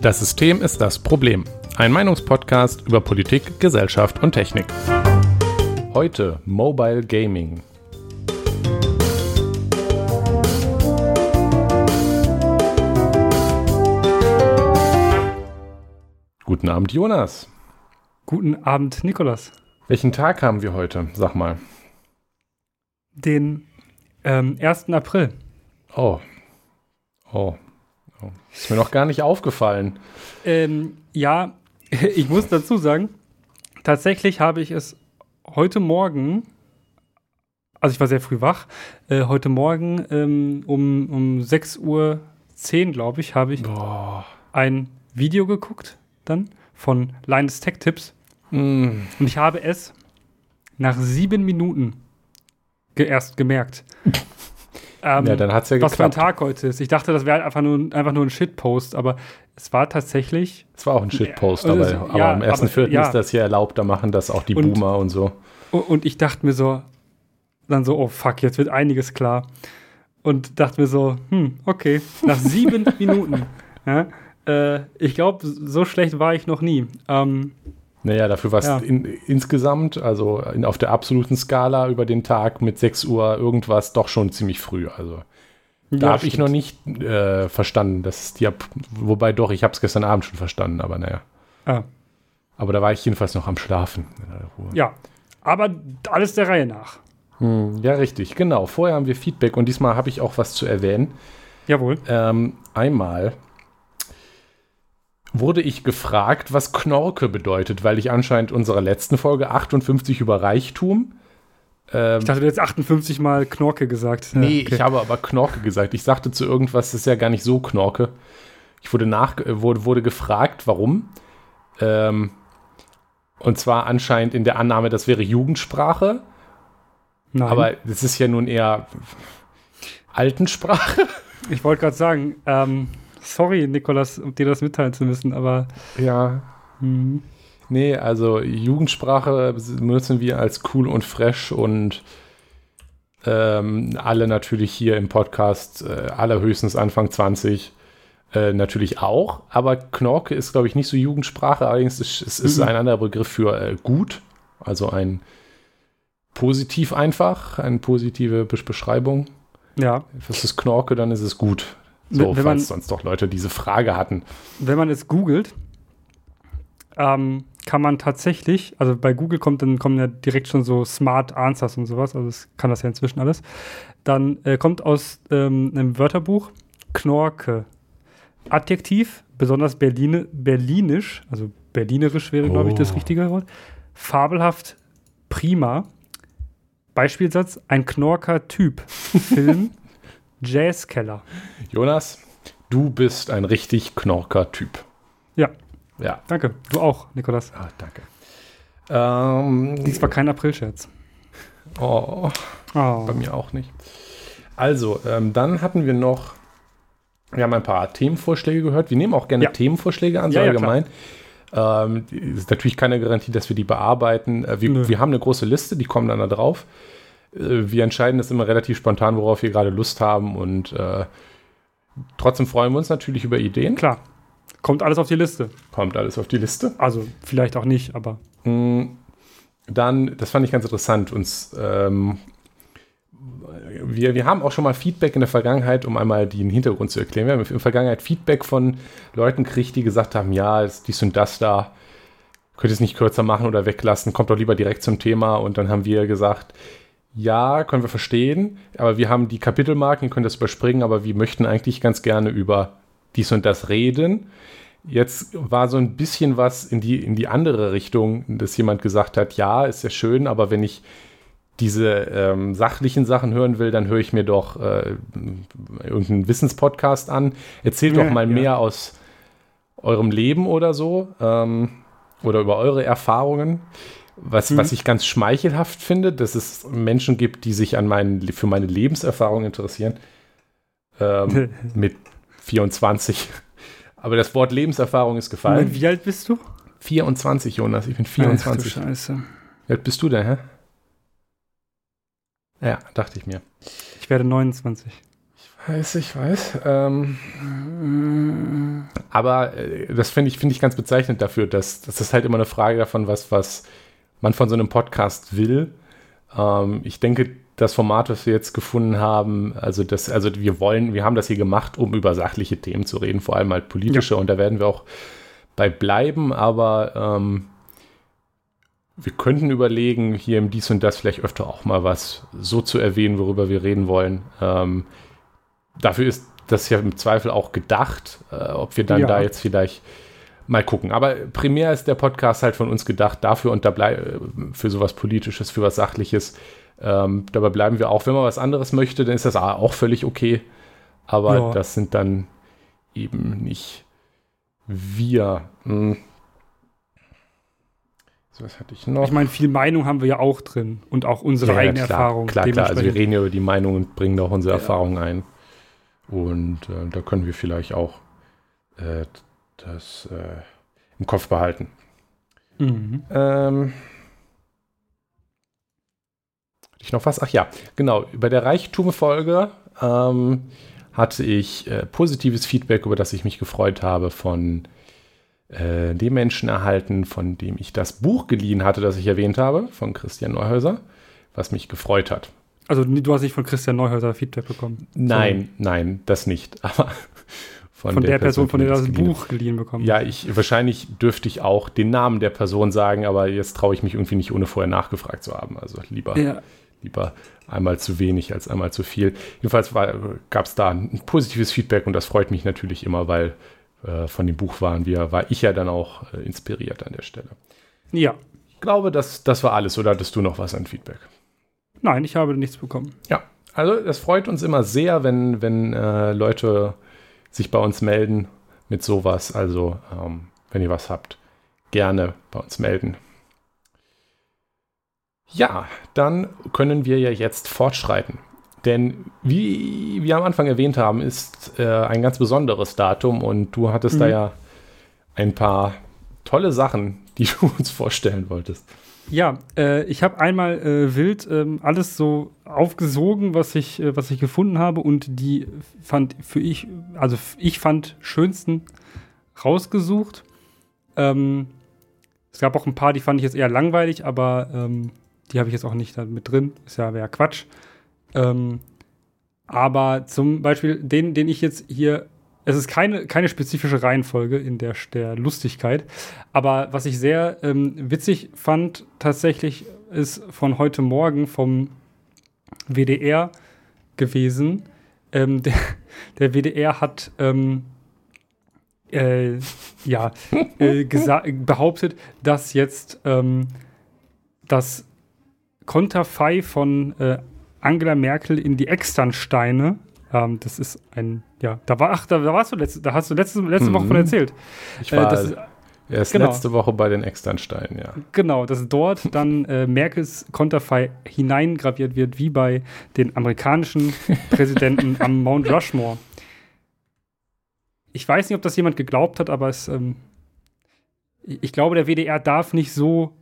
Das System ist das Problem. Ein Meinungspodcast über Politik, Gesellschaft und Technik. Heute Mobile Gaming. Guten Abend, Jonas. Guten Abend, Nikolas. Welchen Tag haben wir heute? Sag mal. Den ähm, 1. April. Oh. Oh. Oh. Ist mir noch gar nicht aufgefallen. Ähm, ja, ich muss dazu sagen, tatsächlich habe ich es heute Morgen, also ich war sehr früh wach, äh, heute Morgen ähm, um, um 6.10 Uhr, glaube ich, habe ich Boah. ein Video geguckt dann von Linus Tech Tips. Mm. Und ich habe es nach sieben Minuten ge erst gemerkt. ähm, Ja, dann hat's ja was für ein. Tag heute ist. Ich dachte, das wäre einfach nur, einfach nur ein Shitpost, aber es war tatsächlich. Es war auch ein Shitpost, Ja, aber, also, aber ja, am 1.4. aber- ja. ist das hier erlaubt, da machen das auch die Und- Boomer und so. Und ich dachte mir so, dann so, oh fuck, jetzt wird einiges klar. Und dachte mir so, hm, okay, nach sieben Minuten. Ja, äh, ich glaube, so schlecht war ich noch nie. Ähm, Naja, dafür war es Ja. in, insgesamt, also in, auf der absoluten Skala über den Tag mit 6 Uhr irgendwas doch schon ziemlich früh. Also da ja, habe ich noch nicht äh, verstanden, dass die, ab- wobei doch, ich habe es gestern Abend schon verstanden, aber naja. Ah, Aber da war ich jedenfalls noch am Schlafen. ja, aber alles der Reihe nach. Hm, ja, richtig, genau. Vorher haben wir Feedback und diesmal habe ich auch was zu erwähnen. Jawohl. Ähm, einmal wurde ich gefragt, was Knorke bedeutet, weil ich anscheinend unserer letzten Folge 58 über Reichtum. Ähm, Ich dachte, du hättest 58 Mal Knorke gesagt. Nee, okay. ich habe aber Knorke gesagt. Ich sagte zu irgendwas, das ist ja gar nicht so Knorke. Ich wurde, nach, äh, wurde, wurde gefragt, warum. Ähm, und zwar anscheinend in der Annahme, das wäre Jugendsprache. Nein. Aber das ist ja nun eher Altensprache. ich wollte gerade sagen, ähm, sorry, Nikolas, um dir das mitteilen zu müssen, aber Ja, hm, Nee, also Jugendsprache benutzen wir als cool und fresh und ähm, alle natürlich hier im Podcast, äh, allerhöchstens Anfang 20, äh, natürlich auch. Aber Knorke ist, glaube ich, nicht so Jugendsprache, allerdings ist es ist Mhm. ein anderer Begriff für äh, gut, also ein positiv einfach, eine positive Besch- Beschreibung. ja, Was ist Knorke, dann ist es gut. So, Wenn- wenn man- falls sonst doch Leute diese Frage hatten. wenn man es googelt, ähm, kann man tatsächlich, also bei Google kommt dann kommen ja direkt schon so Smart Answers und sowas, also das kann das ja inzwischen alles. Dann äh, kommt aus ähm, einem Wörterbuch Knorke. Adjektiv, besonders Berline, berlinisch, also berlinerisch wäre, glaube ich, das Oh. richtige Wort. Fabelhaft, prima. Beispielsatz, ein Knorker Typ. Film, Jazzkeller. Jonas, du bist ein richtig Knorker-Typ. Ja, Ja, danke. Du auch, Nikolas. Ah, danke. Ähm, Dies war kein Aprilscherz. oh, Oh. bei mir auch nicht. Also, ähm, dann hatten wir noch, wir haben ein paar Themenvorschläge gehört. Wir nehmen auch gerne Ja. Themenvorschläge an, so Ja, ja, allgemein. ähm, die- ist natürlich keine Garantie, dass wir die bearbeiten. Äh, wir, wir haben eine große Liste, die kommen dann da drauf. Äh, wir entscheiden das immer relativ spontan, worauf wir gerade Lust haben und äh, trotzdem freuen wir uns natürlich über Ideen. Klar. Kommt alles auf die Liste. Kommt alles auf die Liste. Also, vielleicht auch nicht, aber. Mm, Dann, das fand ich ganz interessant, uns, ähm, wir, wir haben auch schon mal Feedback in der Vergangenheit, um einmal den Hintergrund zu erklären. Wir haben in der Vergangenheit Feedback von Leuten gekriegt, die gesagt haben, ja, ist dies und das da, könnt ihr es nicht kürzer machen oder weglassen, kommt doch lieber direkt zum Thema. Und dann haben wir gesagt, ja, können wir verstehen, aber wir haben die Kapitelmarken, ihr könnt das überspringen, aber wir möchten eigentlich ganz gerne über dies und das reden. Jetzt war so ein bisschen was in die, in die andere Richtung, dass jemand gesagt hat, ja, ist ja schön, aber wenn ich diese ähm, sachlichen Sachen hören will, dann höre ich mir doch äh, irgendeinen Wissenspodcast an. Erzählt Ja, doch mal ja. mehr aus eurem Leben oder so ähm, oder über eure Erfahrungen. Was, Mhm. was ich ganz schmeichelhaft finde, dass es Menschen gibt, die sich an meinen, für meine Lebenserfahrung interessieren. Ähm, mit 24. Aber das Wort Lebenserfahrung ist gefallen. Moment, wie alt bist du? 24, Jonas. Ich bin Ach 24. du Scheiße. Wie alt bist du denn, hä? Ja, dachte ich mir. Ich werde 29. weiß, ich weiß. Ähm, aber äh, das finde ich, find ich ganz bezeichnend dafür, dass, das halt immer eine Frage davon, was, was man von so einem Podcast will. Ähm, ich denke, das Format, was wir jetzt gefunden haben, also das, also wir wollen, wir haben das hier gemacht, um über sachliche Themen zu reden, vor allem halt politische, ja. und da werden wir auch bei bleiben, aber ähm, wir könnten überlegen, hier im Dies und Das vielleicht öfter auch mal was so zu erwähnen, worüber wir reden wollen. Ähm, dafür ist das ja im Zweifel auch gedacht, äh, ob wir dann ja. da jetzt vielleicht mal gucken. Aber primär ist der Podcast halt von uns gedacht dafür und da für sowas Politisches, für was Sachliches. Ähm, dabei bleiben wir auch. Wenn man was anderes möchte, dann ist das auch völlig okay. Aber ja. das sind dann eben nicht wir. Hm. So, was hatte ich noch? Ich meine, viel Meinung haben wir ja auch drin und auch unsere ja, eigene klar, Erfahrung. Klar, klar. Also wir reden ja über die Meinung und bringen auch unsere ja. Erfahrung ein. Und äh, da können wir vielleicht auch äh, das äh, im Kopf behalten. Mhm. Ähm, ich noch was? Ach ja, genau. Bei der Reichtum-Folge ähm, hatte ich äh, positives Feedback, über das ich mich gefreut habe, von äh, dem Menschen erhalten, von dem ich das Buch geliehen hatte, das ich erwähnt habe, von Christian Neuhäuser, was mich gefreut hat. Also du hast nicht von Christian Neuhäuser Feedback bekommen? Nein, so. nein, das nicht. Aber von, von der, der, Person, von der du das Buch geliehen bekommen Ja, ich wahrscheinlich dürfte ich auch den Namen der Person sagen, aber jetzt traue ich mich irgendwie nicht, ohne vorher nachgefragt zu haben. Also lieber, ja. lieber einmal zu wenig als einmal zu viel. Jedenfalls gab es da ein positives Feedback und das freut mich natürlich immer, weil äh, von dem Buch waren wir, war ich ja dann auch äh, inspiriert an der Stelle. Ja. Ich glaube, das, das war alles. Oder hattest du noch was an Feedback? Nein, ich habe nichts bekommen. Ja, also es freut uns immer sehr, wenn, wenn äh, Leute sich bei uns melden mit sowas. Also, ähm, wenn ihr was habt, gerne bei uns melden. Ja, dann können wir ja jetzt fortschreiten. Denn wie wir am Anfang erwähnt haben, ist äh, ein ganz besonderes Datum und du hattest mhm. da ja ein paar tolle Sachen, die du uns vorstellen wolltest. Ja, äh, ich habe einmal äh, wild ähm, alles so aufgesogen, was ich, äh, was ich gefunden habe und die fand für ich, also ich fand schönsten rausgesucht. Ähm, es gab auch ein paar, die fand ich jetzt eher langweilig, aber ähm, die habe ich jetzt auch nicht mit drin. Ist ja wäre Quatsch. Ähm, aber zum Beispiel den, den ich jetzt hier es ist keine, keine spezifische Reihenfolge in der, der Lustigkeit. Aber was ich sehr ähm, witzig fand, tatsächlich, ist von heute Morgen vom WDR gewesen. Ähm, der, der, WDR hat ähm, äh, ja, äh, behauptet, dass jetzt ähm, das Konterfei von äh, Angela Merkel in die Externsteine ähm, das ist ein, ja, da war, ach, da, da warst du letzte, da hast du letzte, letzte mhm. Woche von erzählt. Ich war äh, erst genau. letzte Woche bei den Externsteinen, ja. Genau, dass dort dann äh, Merkels Konterfei hineingraviert wird, wie bei den amerikanischen Präsidenten am Mount Rushmore. Ich weiß nicht, ob das jemand geglaubt hat, aber es, ähm, ich glaube, der WDR darf nicht so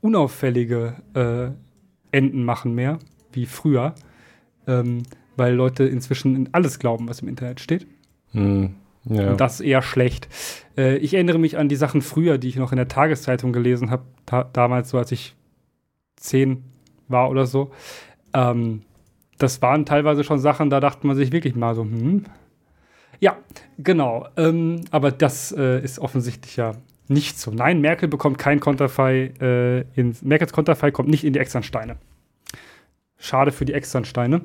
unauffällige äh, Enden machen mehr, wie früher. Ähm, weil Leute inzwischen in alles glauben, was im Internet steht. Hm, ja. Und das eher schlecht. Äh, ich erinnere mich an die Sachen früher, die ich noch in der Tageszeitung gelesen habe, damals so, als ich zehn war oder so. Ähm, das waren teilweise schon Sachen, da dachte man sich wirklich mal so, hm. Ja, genau. Ähm, aber das äh, ist offensichtlich ja nicht so. Nein, Merkel bekommt kein Konterfei. Äh, Merkels Konterfei kommt nicht in die Externsteine. Schade für die Externsteine.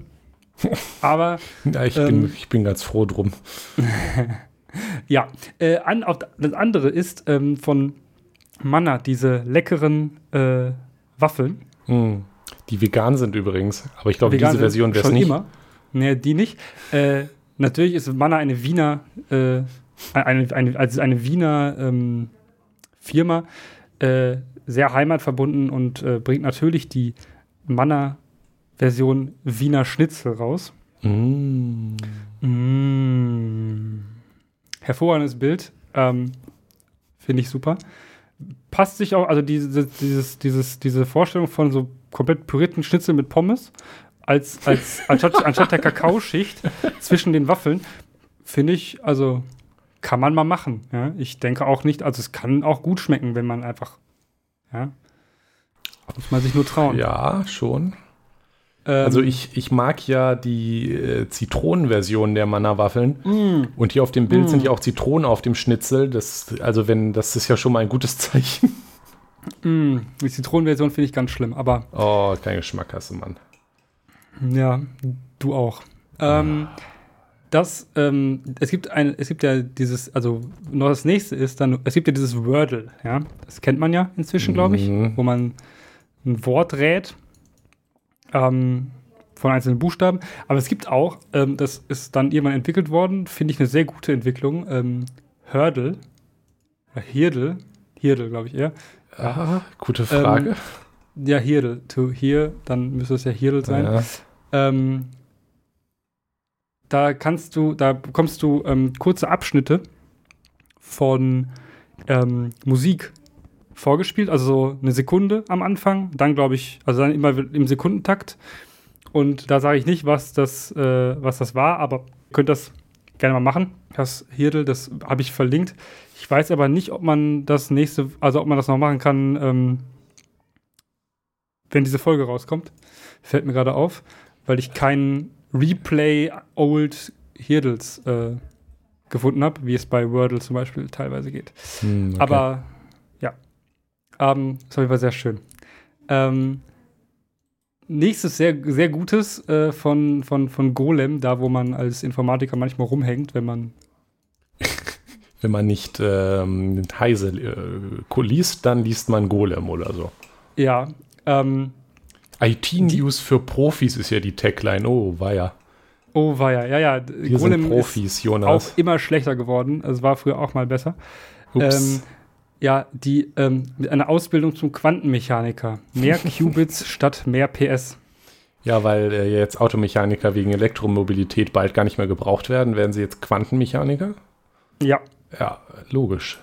Aber. Ja, ich, ähm, bin, ich bin ganz froh drum. ja, äh, an, auf, das andere ist ähm, von Manna, diese leckeren äh, Waffeln. Mm, die vegan sind übrigens, aber ich glaube, diese Version wäre es nicht. Immer. Nee, die nicht. Äh, natürlich ist Manna eine Wiener, äh, eine, eine, also eine Wiener ähm, Firma, äh, sehr heimatverbunden und äh, bringt natürlich die Manna Version Wiener Schnitzel raus. Mm. Mm. Hervorragendes Bild. Ähm, Finde ich super. Passt sich auch, also diese, dieses, dieses, diese Vorstellung von so komplett pürierten Schnitzel mit Pommes als, als anstatt, anstatt der Kakaoschicht zwischen den Waffeln, finde ich, also kann man mal machen. Ja? Ich denke auch nicht, also es kann auch gut schmecken, wenn man einfach, ja, muss man sich nur trauen. Ja, schon. Ähm, also ich, ich mag ja die äh, Zitronenversion der Manna-Waffeln. Mm, und hier auf dem Bild mm. sind ja auch Zitronen auf dem Schnitzel. Das, also wenn, das ist ja schon mal ein gutes Zeichen. Mm, die Zitronenversion finde ich ganz schlimm, aber. Oh, kein Geschmack hast du, Mann. Ja, du auch. Ähm, das, ähm, es gibt ein, es gibt ja dieses, also noch das nächste ist dann, es gibt ja dieses Wordle, ja. Das kennt man ja inzwischen, glaube ich, mhm. wo man ein Wort rät ähm, von einzelnen Buchstaben. Aber es gibt auch, ähm, das ist dann irgendwann entwickelt worden, finde ich eine sehr gute Entwicklung, ähm, Hurdle, äh, Hirdle, Hirdle, glaube ich eher. Ah, gute Frage. Ähm, ja, Hirdle, to hear, dann müsste es ja Hirdle sein. Ja. Ähm, da kannst du, da bekommst du ähm, kurze Abschnitte von ähm, Musik vorgespielt, also so eine Sekunde am Anfang, dann glaube ich, also dann immer im Sekundentakt. Und da sage ich nicht, was das, äh, was das war, aber könnt das gerne mal machen. Das Hirdel, das habe ich verlinkt. Ich weiß aber nicht, ob man das nächste, also ob man das noch machen kann, ähm, wenn diese Folge rauskommt. Fällt mir gerade auf, weil ich keinen Replay Old Hirdels äh, gefunden habe, wie es bei Wordle zum Beispiel teilweise geht. Hm, okay. Aber ähm, das war sehr schön. Ähm, nächstes sehr, sehr Gutes äh, von, von, von Golem, da wo man als Informatiker manchmal rumhängt, wenn man wenn man nicht ähm, Heise äh, liest, dann liest man Golem oder so. Ja. Ähm, IT-News für Profis ist ja die Tagline. Oh, ja. Oh, war ja. Ja, ja. Wir Golem sind Profis, ist Jonas. auch immer schlechter geworden. Es war früher auch mal besser. Ups. Ähm, ja, die ähm, eine Ausbildung zum Quantenmechaniker. Mehr Qubits statt mehr PS. Ja, weil äh, jetzt Automechaniker wegen Elektromobilität bald gar nicht mehr gebraucht werden, werden sie jetzt Quantenmechaniker? Ja. Ja, logisch.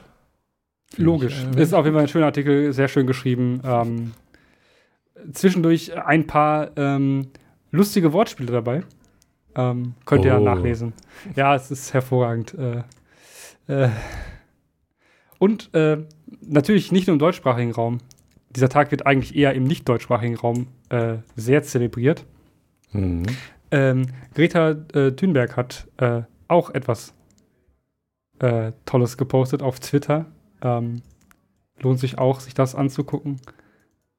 Logisch. Ich, äh, ist auf jeden Fall ein schöner Artikel, sehr schön geschrieben. Ähm, zwischendurch ein paar ähm, lustige Wortspiele dabei. Ähm, könnt ihr oh. ja nachlesen. Ja, es ist hervorragend. Äh, äh, und äh, natürlich nicht nur im deutschsprachigen Raum. Dieser Tag wird eigentlich eher im nicht deutschsprachigen Raum äh, sehr zelebriert. Mhm. Ähm, Greta äh, Thunberg hat äh, auch etwas äh, Tolles gepostet auf Twitter. Ähm, lohnt sich auch, sich das anzugucken.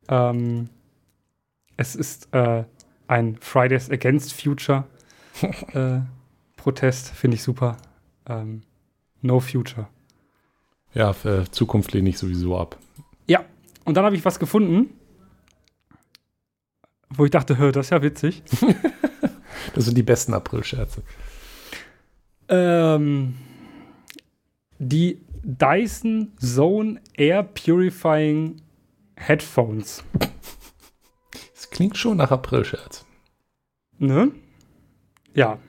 Ähm, es ist äh, ein Fridays Against Future Protest, finde ich super. Ähm, no Future. Ja, für Zukunft lehne ich sowieso ab. Ja, und dann habe ich was gefunden, wo ich dachte, hör, das ist ja witzig. das sind die besten April-Scherze. Ähm, die Dyson Zone Air Purifying Headphones. Das klingt schon nach April-Scherz. Ne? Ja.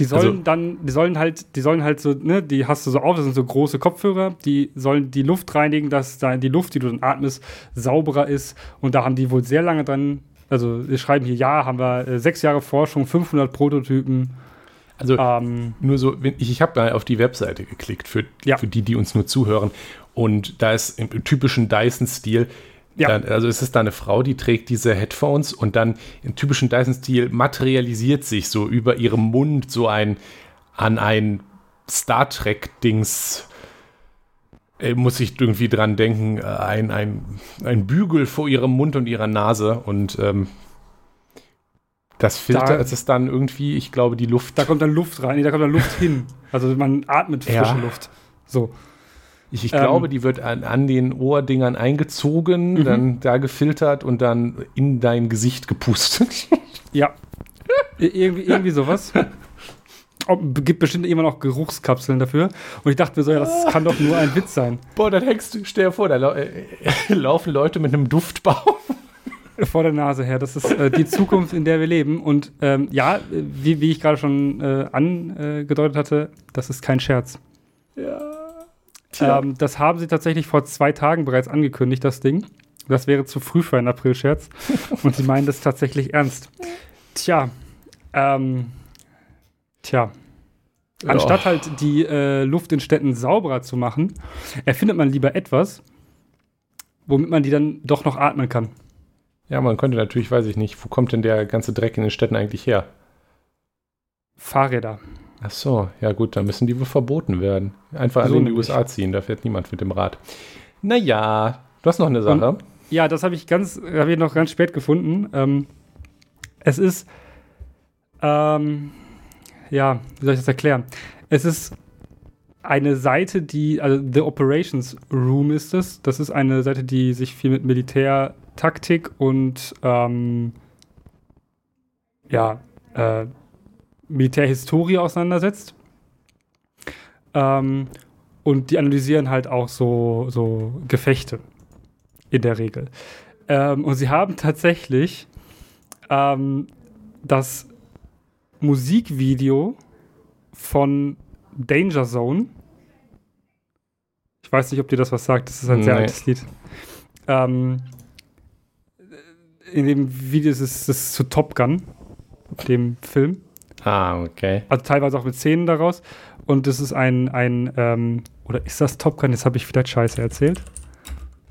Die sollen also, dann, die sollen halt, die sollen halt so, ne, die hast du so auf, das sind so große Kopfhörer, die sollen die Luft reinigen, dass da die Luft, die du dann atmest, sauberer ist. Und da haben die wohl sehr lange dran, also wir schreiben hier, ja, haben wir äh, sechs Jahre Forschung, 500 Prototypen. Also ähm, nur so, ich, ich habe mal auf die Webseite geklickt für, ja. für die, die uns nur zuhören. Und da ist im typischen Dyson-Stil ja. Dann, also es ist da eine Frau, die trägt diese Headphones und dann im typischen Dyson-Stil materialisiert sich so über ihrem Mund so ein an ein Star Trek-Dings äh, muss ich irgendwie dran denken, äh, ein, ein, ein Bügel vor ihrem Mund und ihrer Nase und ähm, das Filter da, ist es dann irgendwie, ich glaube, die Luft. Da kommt dann Luft rein, da kommt dann Luft hin. Also man atmet frische ja. Luft. So. Ich, ich ähm, glaube, die wird an, an, den Ohrdingern eingezogen, mhm. dann da gefiltert und dann in dein Gesicht gepustet. Ja. irgendwie, irgendwie sowas. Gibt bestimmt immer noch Geruchskapseln dafür. Und ich dachte mir so, ja, das kann doch nur ein Witz sein. Boah, dann hängst du, stell dir vor, da lau äh, laufen Leute mit einem Duftbaum. Vor der Nase her. Das ist äh, die Zukunft, in der wir leben. Und ähm, ja, wie, wie ich gerade schon äh, angedeutet hatte, das ist kein Scherz. Ja. Ähm, das haben sie tatsächlich vor zwei Tagen bereits angekündigt, das Ding. Das wäre zu früh für einen Aprilscherz. Und sie meinen das tatsächlich ernst. Tja, ähm, tja. Anstatt halt die äh, Luft in Städten sauberer zu machen, erfindet man lieber etwas, womit man die dann doch noch atmen kann. Ja, man könnte natürlich, weiß ich nicht, wo kommt denn der ganze Dreck in den Städten eigentlich her? Fahrräder. Ach so, ja gut, dann müssen die wohl verboten werden. Einfach So alle in die. USA ziehen, da fährt niemand mit dem Rad. Naja, du hast noch eine Sache. Ja, das habe ich ganz, habe ich noch ganz spät gefunden. Ähm, es ist, ähm, ja, wie soll ich das erklären? Es ist eine Seite, die, also The Operations Room ist es. Das ist eine Seite, die sich viel mit Militärtaktik und ähm, ja, äh, Militärhistorie auseinandersetzt. Ähm, und die analysieren halt auch so, so Gefechte in der Regel. Ähm, und sie haben tatsächlich ähm, das Musikvideo von Danger Zone. Ich weiß nicht, ob dir das was sagt. Das ist ein sehr Nee. altes Lied. Ähm, in dem Video ist es, zu Top Gun, dem Film. Ah, okay. Also teilweise auch mit Szenen daraus. Und das ist ein, ein ähm, oder ist das Top Gun? Jetzt habe ich vielleicht Scheiße erzählt.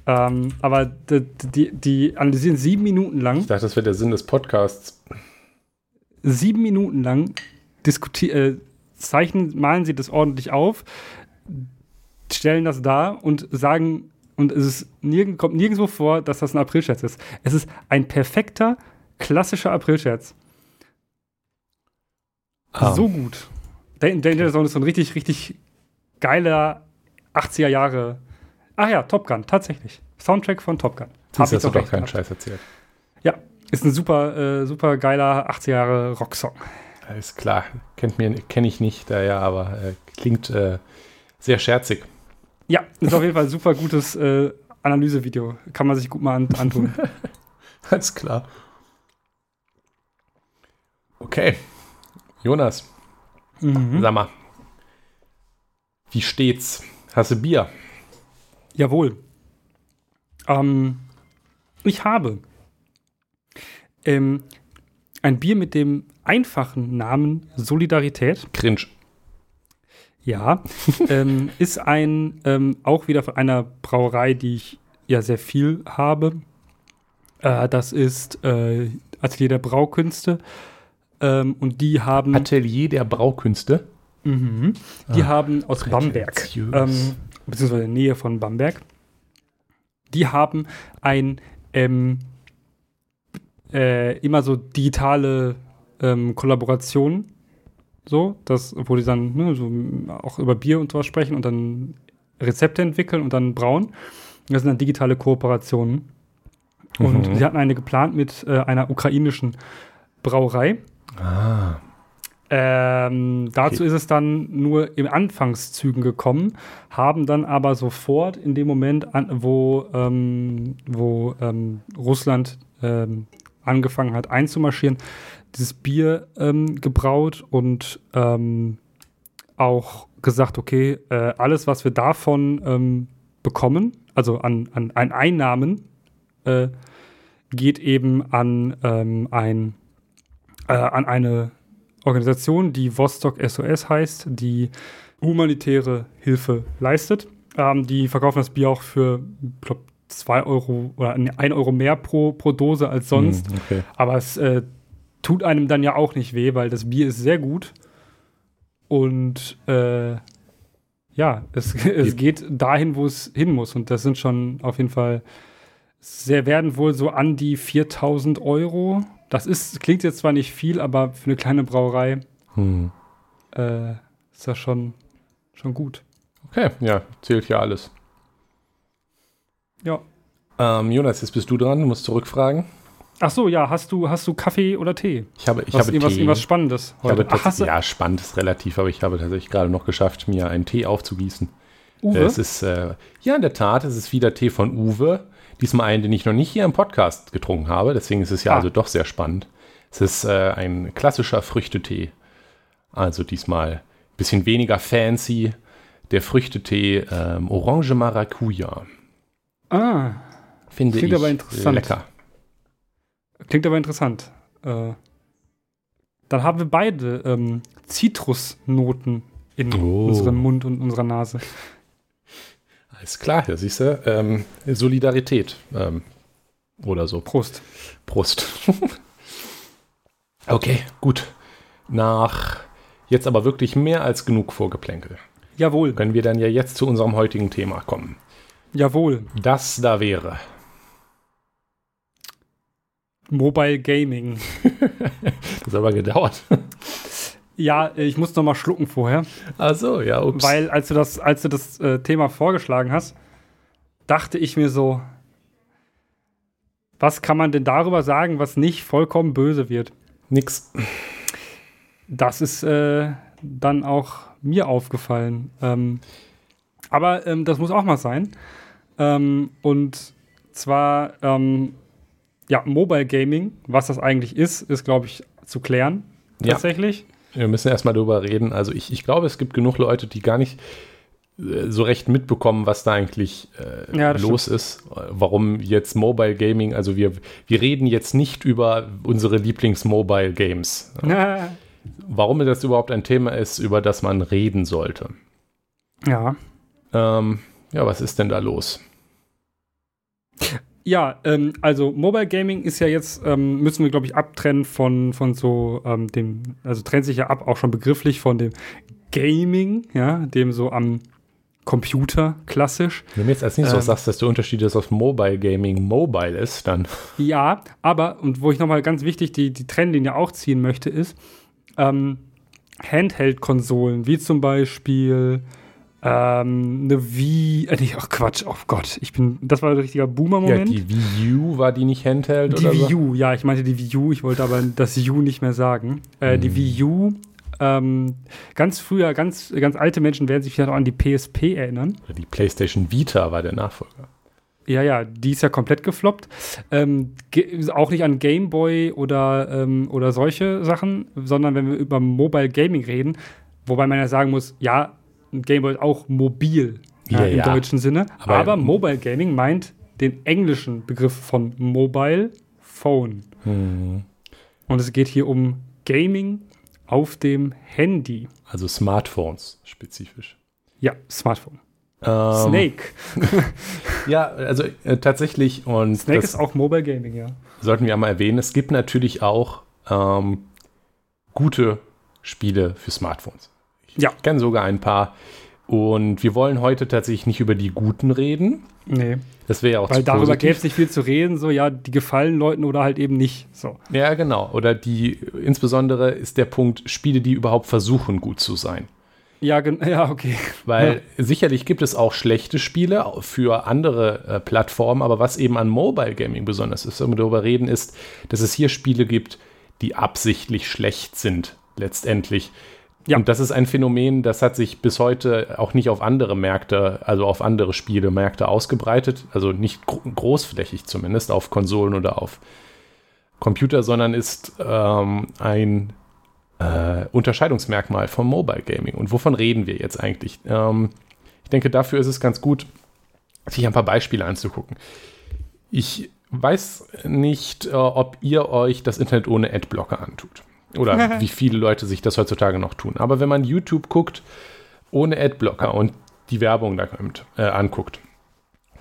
Ähm, aber die, die, die analysieren sieben Minuten lang, Ich dachte, das wäre der Sinn des Podcasts. sieben Minuten lang diskutieren, äh, zeichnen, malen sie das ordentlich auf, stellen das dar und sagen, und es ist nirgend, kommt nirgendwo vor, dass das ein Aprilscherz ist. Es ist ein perfekter, klassischer Aprilscherz. Ah. So gut. Dan- Danger Zone ist so ein richtig, richtig geiler 80er Jahre. Ach ja, Top Gun, tatsächlich. Soundtrack von Top Gun. Hab hast du doch keinen. Scheiß erzählt. Ja, ist ein super, äh, super geiler 80er Jahre Rocksong. Alles klar. Kennt mir, kenne ich nicht, äh, ja, aber äh, klingt äh, sehr scherzig. Ja, ist auf jeden Fall ein super gutes äh, Analysevideo. Kann man sich gut mal an, antun. Alles klar. Okay. Jonas, mhm. sag mal. Wie steht's? Hast du Bier? Jawohl. Ähm, ich habe ähm, ein Bier mit dem einfachen Namen Solidarität. Cringe. Ja, ähm, ist ein ähm, auch wieder von einer Brauerei, die ich ja sehr viel habe. Äh, das ist äh, Atelier der Braukünste. Ähm, und die haben, Atelier der Braukünste. mhm, die Ah, haben aus Bamberg, ähm, beziehungsweise in der Nähe von Bamberg, die haben ein ähm, äh, immer so digitale ähm, Kollaboration, so, das, wo die dann ne, so auch über Bier und sowas sprechen und dann Rezepte entwickeln und dann brauen. Das sind dann digitale Kooperationen. Und Mhm. sie hatten eine geplant mit äh, einer ukrainischen Brauerei. Ah. Ähm, dazu Okay. ist es dann nur in Anfangszügen gekommen, haben dann aber sofort in dem Moment, an, wo, ähm, wo ähm, Russland ähm, angefangen hat einzumarschieren, dieses Bier ähm, gebraut und ähm, auch gesagt, okay, äh, alles, was wir davon bekommen, also an, an, an Einnahmen, äh, geht eben an, ein, äh, an eine Organisation, die Vostok SOS heißt, die humanitäre Hilfe leistet. Ähm, die verkaufen das Bier auch für, ich glaube, 2 Euro oder 1 Euro mehr pro, pro Dose als sonst. Hm, okay. Aber es äh, tut einem dann ja auch nicht weh, weil das Bier ist sehr gut. Und äh, ja, es, es geht dahin, wo es hin muss. Und das sind schon auf jeden Fall, sehr werden wohl so an die 4000 Euro. Das ist, klingt jetzt zwar nicht viel, aber für eine kleine Brauerei Hm. äh, ist das schon, schon gut. Okay, ja, zählt ja alles. Ja. Ähm, Jonas, jetzt bist du dran, du musst zurückfragen. Ach so, ja, hast du, hast du Kaffee oder Tee? Ich habe, ich was, habe irgendwas, Tee. irgendwas Spannendes ich habe heute. Ach, hast du, ja, spannend ist relativ, aber ich habe tatsächlich gerade noch geschafft, mir einen Tee aufzugießen. Uwe? Es ist, äh, ja, in der Tat, es ist wieder Tee von Uwe. Diesmal einen, den ich noch nicht hier im Podcast getrunken habe. Deswegen ist es ja Ah. also doch sehr spannend. Es ist äh, ein klassischer Früchtetee. Also diesmal ein bisschen weniger fancy. Der Früchtetee ähm, Orange Maracuja. ah, Finde Klingt ich aber interessant. lecker. Klingt aber interessant. Äh, dann haben wir beide ähm, Zitrusnoten in Oh. unserem Mund und unserer Nase. Alles klar, hier siehst du. Ähm, Solidarität ähm, oder so. Prost. Prost. okay, gut. Nach jetzt aber wirklich mehr als genug Vorgeplänkel Jawohl, können wir dann ja jetzt zu unserem heutigen Thema kommen. jawohl. Das da wäre. Mobile Gaming. Das hat aber gedauert. Ja, ich muss noch mal schlucken vorher, Ach so, ja, ups. weil als du das, als du das äh, Thema vorgeschlagen hast, dachte ich mir so, was kann man denn darüber sagen, was nicht vollkommen böse wird? Nix. Das ist äh, dann auch mir aufgefallen. Ähm, aber ähm, das muss auch mal sein. Ähm, und zwar, ähm, ja, Mobile Gaming, was das eigentlich ist, ist, glaube ich, zu klären. Ja. Wir müssen erstmal drüber reden. Also ich, ich glaube, es gibt genug Leute, die gar nicht äh, so recht mitbekommen, was da eigentlich äh, Ja, los ist. Äh, Warum jetzt Mobile Gaming, also wir, wir reden jetzt nicht über unsere Lieblings-Mobile Games. Ja. Warum das überhaupt ein Thema ist, über das man reden sollte. ja. Ähm, ja, was ist denn da los? Ja, ähm, also Mobile Gaming ist ja jetzt, ähm, müssen wir, glaube ich, abtrennen von, von so ähm, dem, also trennt sich ja ab, auch schon begrifflich von dem Gaming, ja, dem so am Computer klassisch. Wenn du jetzt als nächstes Ähm. auch sagst, dass der Unterschied ist, dass Mobile Gaming mobile ist, dann Ja, aber, und wo ich nochmal ganz wichtig die, die Trennlinie auch ziehen möchte, ist ähm, Handheld-Konsolen, wie zum Beispiel ähm, eine Wii, äh, nee, ach Quatsch, oh Gott, ich bin, das war ein richtiger ja, Boomer-Moment. die Wii U war die nicht Handheld Die oder Wii so? U, ja, ich meinte die Wii U, ich wollte aber das U nicht mehr sagen. Äh, Hm. Die Wii U, ähm, ganz früher, ganz, ganz alte Menschen werden sich vielleicht auch an die PSP erinnern. Oder Die PlayStation Vita war der Nachfolger. Ja, ja, die ist ja komplett gefloppt. Ähm, ge- auch nicht an Game Boy oder, ähm, oder solche Sachen, sondern wenn wir über Mobile Gaming reden, wobei man ja sagen muss, ja, ein Game Boy ist auch mobil Ja, äh, im ja. deutschen Sinne, Aber- aber, Mobile Gaming meint den englischen Begriff von Mobile Phone. Hm. Und es geht hier um Gaming auf dem Handy. Also Smartphones spezifisch. Ja, Smartphone. Ähm, Snake. Ja, also äh, tatsächlich, und Snake ist auch Mobile Gaming, ja. sollten wir mal erwähnen, es gibt natürlich auch ähm, gute Spiele für Smartphones. Ich Ja. kenne sogar ein paar. Und wir wollen heute tatsächlich nicht über die guten reden. Nee. Das wäre ja auch Weil zu darüber gäbe es nicht viel zu reden, so ja, die gefallen Leuten oder halt eben nicht. So. Ja, genau. Oder die, insbesondere ist der Punkt, Spiele, die überhaupt versuchen, gut zu sein. Ja, ja, okay. Weil sicherlich gibt es auch schlechte Spiele für andere äh, Plattformen, aber was eben an Mobile Gaming besonders ist, wenn wir darüber reden, ist, dass es hier Spiele gibt, die absichtlich schlecht sind, letztendlich. Ja. Und das ist ein Phänomen, das hat sich bis heute auch nicht auf andere Märkte, also auf andere Spielemärkte ausgebreitet, also nicht gro großflächig zumindest, auf Konsolen oder auf Computer, sondern ist ähm, ein äh, Unterscheidungsmerkmal vom Mobile Gaming. Und wovon reden wir jetzt eigentlich? Ähm, ich denke, dafür ist es ganz gut, sich ein paar Beispiele anzugucken. Ich weiß nicht, äh, ob ihr euch das Internet ohne Adblocker antut. Oder wie viele Leute sich das heutzutage noch tun. Aber wenn man YouTube guckt, ohne Adblocker und die Werbung da kommt, äh, anguckt,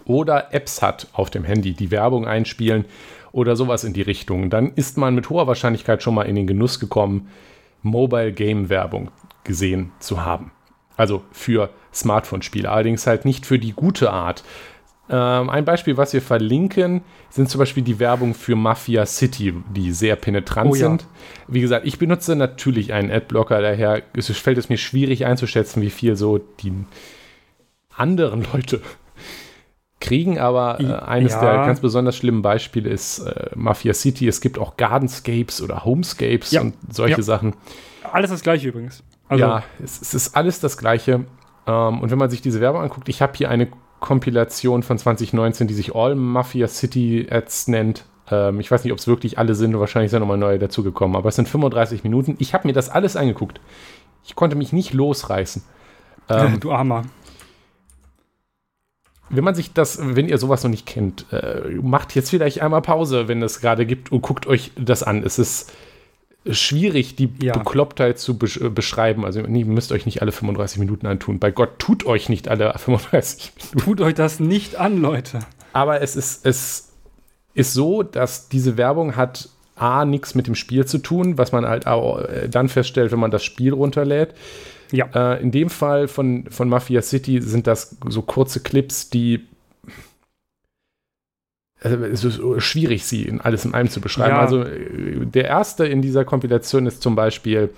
oder Apps hat auf dem Handy, die Werbung einspielen oder sowas in die Richtung, dann ist man mit hoher Wahrscheinlichkeit schon mal in den Genuss gekommen, Mobile Game Werbung gesehen zu haben. Also für Smartphone-Spiele, allerdings halt nicht für die gute Art. Ähm, ein Beispiel, was wir verlinken, sind zum Beispiel die Werbung für Mafia City, die sehr penetrant Oh ja. sind. Wie gesagt, ich benutze natürlich einen Adblocker, daher es- fällt es mir schwierig einzuschätzen, wie viel so die anderen Leute kriegen, aber äh, eines ja. der ganz besonders schlimmen Beispiele ist äh, Mafia City. Es gibt auch Gardenscapes oder Homescapes Ja. und solche. Sachen. Alles das gleiche übrigens. Also, ja, es, es ist alles das Gleiche. Ähm, und wenn man sich diese Werbung anguckt, ich habe hier eine Kompilation von 2019, die sich All Mafia City Ads nennt. Ähm, ich weiß nicht, ob es wirklich alle sind, wahrscheinlich sind nochmal neue dazugekommen, aber es sind 35 Minuten. Ich habe mir das alles angeguckt. Ich konnte mich nicht losreißen. Ähm, du Armer. wenn man sich das, wenn ihr sowas noch nicht kennt, äh, macht jetzt vielleicht einmal Pause, wenn es gerade gibt und guckt euch das an. Es ist schwierig, die ja. Beklopptheit zu besch äh, beschreiben. Also ihr müsst euch nicht alle 35 Minuten antun. Bei Gott, tut euch nicht alle 35 Minuten. Tut euch das nicht an, Leute. Aber es ist, es ist so, dass diese Werbung hat A, nichts mit dem Spiel zu tun, was man halt auch äh, dann feststellt, wenn man das Spiel runterlädt. Ja. Äh, in dem Fall von, von Mafia City sind das so kurze Clips, die es ist schwierig, sie in alles in einem zu beschreiben. Ja. Also äh, der erste in dieser Kompilation ist zum Beispiel,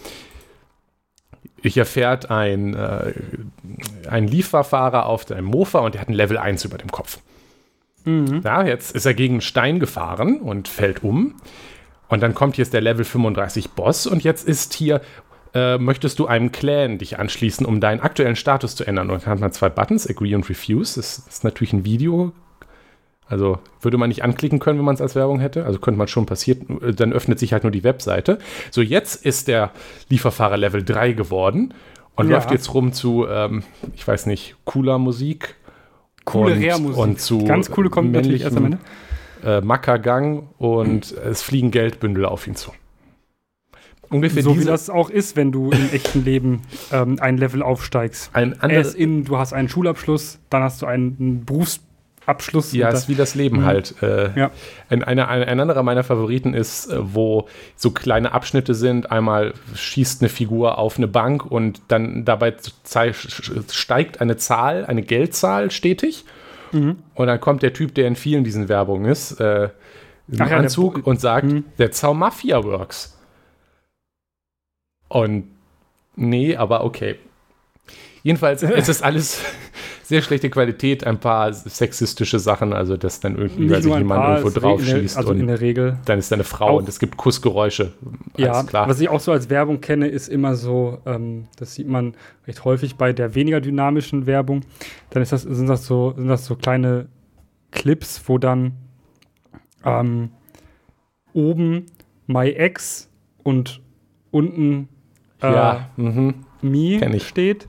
ich erfährt ein, äh, ein Lieferfahrer auf einem Mofa und der hat ein Level 1 über dem Kopf. Mhm. Ja, jetzt ist er gegen einen Stein gefahren und fällt um. Und dann kommt jetzt der Level 35 Boss und jetzt ist hier, äh, möchtest du einem Clan dich anschließen, um deinen aktuellen Status zu ändern? Und dann hat man zwei Buttons, Agree und Refuse. Das ist natürlich ein Video. Also würde man nicht anklicken können, wenn man es als Werbung hätte. Also könnte man schon passieren. Dann öffnet sich halt nur die Webseite. So, jetzt ist der Lieferfahrer Level 3 geworden und ja. läuft jetzt rum zu, ähm, ich weiß nicht, cooler Musik. Coole Rare-Musik. Und zu Ganz coole kommt natürlich erst am Ende äh, Mackergang und es fliegen Geldbündel auf ihn zu. Ungefähr so wie das auch ist, wenn du im echten Leben ähm, ein Level aufsteigst. Ein anderes in, du hast einen Schulabschluss, dann hast du einen Berufsabschluss. Ja, ist wie das Leben mhm. halt. Äh, ja. ein, eine, ein, anderer meiner Favoriten ist, äh, wo so kleine Abschnitte sind. Einmal schießt eine Figur auf eine Bank und dann dabei steigt eine Zahl, eine Geldzahl stetig. Mhm. Und dann kommt der Typ, der in vielen diesen Werbungen ist, äh, im Ach Anzug ja, und sagt, mhm. that's how Mafia works. Und nee, aber okay. Jedenfalls, es ist alles sehr schlechte Qualität, ein paar sexistische Sachen, also dass dann irgendwie, weil sich jemand irgendwo drauf schießt also in der Regel. dann ist da eine Frau und es gibt Kussgeräusche. Ja, klar. was ich auch so als Werbung kenne, ist immer so, ähm, das sieht man recht häufig bei der weniger dynamischen Werbung, dann ist das, sind, das so, sind das so kleine Clips, wo dann ähm, oben My Ex und unten äh, ja, mhm. Me steht.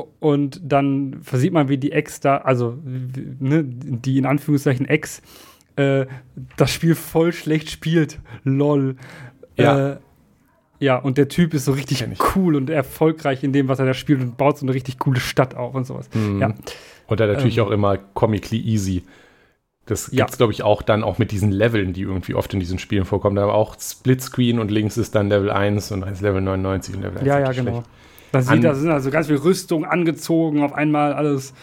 Und dann versieht man, wie die Ex da, also ne, die in Anführungszeichen Ex, äh, das Spiel voll schlecht spielt. Lol. Ja. Äh, ja, und der Typ ist so richtig cool und erfolgreich in dem, was er da spielt und baut so eine richtig coole Stadt auf und sowas. Mhm. Ja. Und dann natürlich ähm, auch immer comically easy. Das gibt es, ja. glaube ich, auch dann auch mit diesen Leveln, die irgendwie oft in diesen Spielen vorkommen. Da aber auch Splitscreen und links ist dann Level 1 und dann ist Level 99 und Level 1. Ja, ja, genau. Da, sieht, da sind also ganz viel Rüstung angezogen, auf einmal alles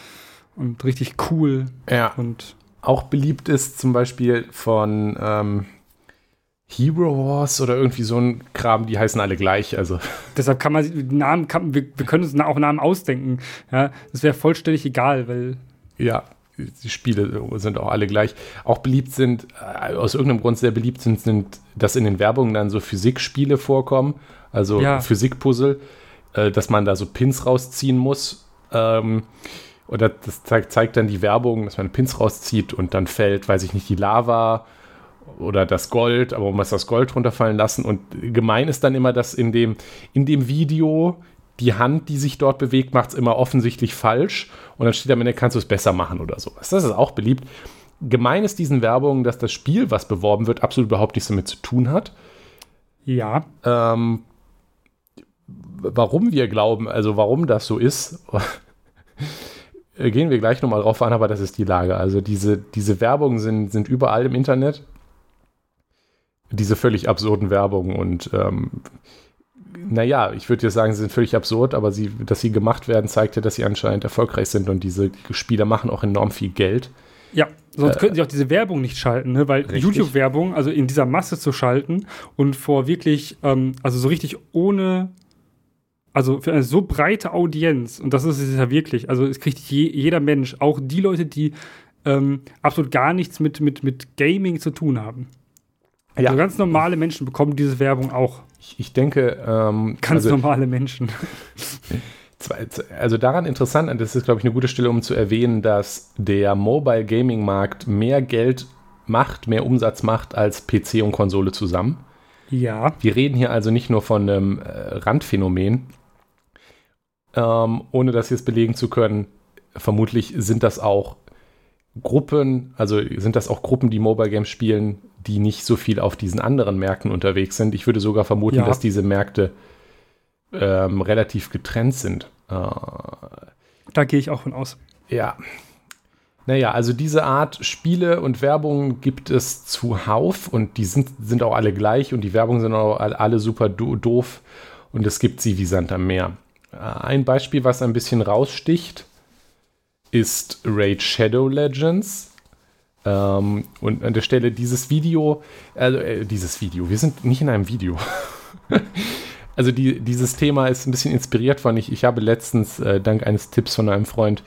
und richtig cool. Ja. Und auch beliebt ist zum Beispiel von ähm, Hero Wars oder irgendwie so ein Kram, die heißen alle gleich. Also. Deshalb kann man Namen, kann, wir, wir können uns auch Namen ausdenken. Ja, das wäre vollständig egal, weil. Ja, die Spiele sind auch alle gleich. Auch beliebt sind, äh, aus irgendeinem Grund sehr beliebt sind, sind, dass in den Werbungen dann so Physikspiele vorkommen, also ja. Physikpuzzle, äh, dass man da so Pins rausziehen muss. Ähm, oder das zeigt, zeigt, dann die Werbung, dass man Pins rauszieht und dann fällt, weiß ich nicht, die Lava oder das Gold, aber man muss das Gold runterfallen lassen. Und gemein ist dann immer, dass in dem, in dem Video die Hand, die sich dort bewegt, macht es immer offensichtlich falsch und dann steht am Ende, kannst du es besser machen oder sowas. Das ist auch beliebt. Gemein ist diesen Werbungen, dass das Spiel, was beworben wird, absolut überhaupt nichts damit zu tun hat. Ja. Ähm, warum wir glauben, also warum das so ist, gehen wir gleich nochmal drauf an, aber das ist die Lage. Also diese, diese Werbungen sind, sind überall im Internet. Diese völlig absurden Werbungen und ähm, naja, ich würde jetzt sagen, sie sind völlig absurd, aber sie, dass sie gemacht werden, zeigt ja, dass sie anscheinend erfolgreich sind und diese Spieler machen auch enorm viel Geld. Ja, sonst äh, könnten sie auch diese Werbung nicht schalten, ne? weil YouTube-Werbung, also in dieser Masse zu schalten und vor wirklich, ähm, also so richtig ohne, also für eine so breite Audienz, und das ist es ja wirklich, also es kriegt je, jeder Mensch, auch die Leute, die ähm, absolut gar nichts mit, mit, mit Gaming zu tun haben. Ja. Also ganz normale Menschen bekommen diese Werbung auch. Ich, ich denke. Ähm, ganz also, normale Menschen. Also daran interessant, und das ist, glaube ich, eine gute Stelle, um zu erwähnen, dass der Mobile Gaming Markt mehr Geld macht, mehr Umsatz macht als PC und Konsole zusammen. Ja. Wir reden hier also nicht nur von einem äh, Randphänomen, ähm, ohne das jetzt belegen zu können. vermutlich sind das auch Gruppen, also sind das auch Gruppen, die Mobile Games spielen, die nicht so viel auf diesen anderen Märkten unterwegs sind. Ich würde sogar vermuten, ja. dass diese Märkte ähm, relativ getrennt sind. Äh, da gehe ich auch von aus. Ja. Naja, also diese Art Spiele und Werbung gibt es zuhauf und die sind, sind auch alle gleich und die Werbung sind auch alle super do doof und es gibt sie wie Sand am Meer. Ein Beispiel, was ein bisschen raussticht, ist Raid Shadow Legends. Ähm, und an der Stelle dieses Video, also äh, dieses Video, wir sind nicht in einem Video. also die, dieses Thema ist ein bisschen inspiriert von ich. Ich habe letztens äh, dank eines Tipps von einem Freund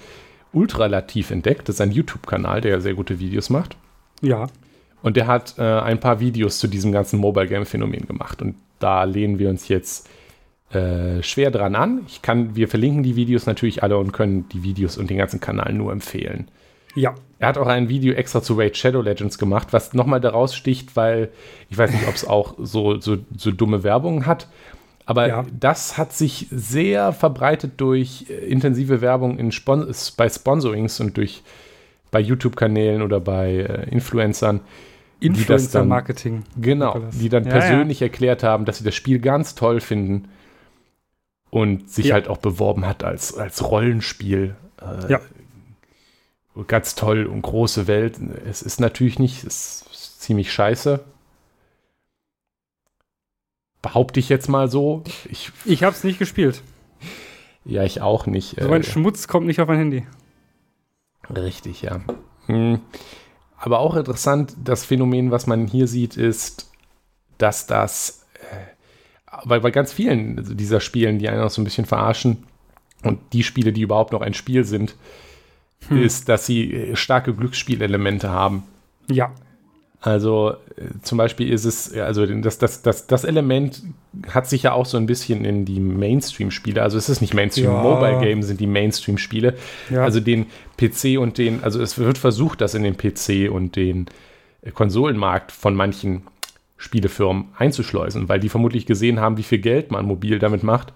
Ultralativ entdeckt. Das ist ein YouTube-Kanal, der sehr gute Videos macht. Ja. Und der hat äh, ein paar Videos zu diesem ganzen Mobile Game Phänomen gemacht. Und da lehnen wir uns jetzt äh, schwer dran an. Ich kann, wir verlinken die Videos natürlich alle und können die Videos und den ganzen Kanal nur empfehlen. Ja. Er hat auch ein Video extra zu Raid Shadow Legends gemacht, was nochmal daraus sticht, weil ich weiß nicht, ob es auch so, so, so dumme Werbung hat. Aber ja. das hat sich sehr verbreitet durch äh, intensive Werbung in Spon bei Sponsorings und durch bei YouTube-Kanälen oder bei äh, Influencern. Influencer-Marketing. Genau, die dann ja, persönlich ja. erklärt haben, dass sie das Spiel ganz toll finden und sich ja. halt auch beworben hat als, als Rollenspiel. Äh, ja. Ganz toll und große Welt. Es ist natürlich nicht, es ist ziemlich scheiße. Behaupte ich jetzt mal so. Ich, ich habe es nicht gespielt. Ja, ich auch nicht. So ein äh, Schmutz kommt nicht auf mein Handy. Richtig, ja. Hm. Aber auch interessant, das Phänomen, was man hier sieht, ist, dass das bei, bei ganz vielen dieser Spielen, die einen auch so ein bisschen verarschen und die Spiele, die überhaupt noch ein Spiel sind, hm. ist, dass sie äh, starke Glücksspielelemente haben. Ja. Also äh, zum Beispiel ist es, also das, das, das, das Element hat sich ja auch so ein bisschen in die Mainstream-Spiele, also es ist nicht Mainstream-Mobile-Game, sind die Mainstream-Spiele. Ja. Also den PC und den, also es wird versucht, das in den PC und den Konsolenmarkt von manchen Spielefirmen einzuschleusen, weil die vermutlich gesehen haben, wie viel Geld man mobil damit macht.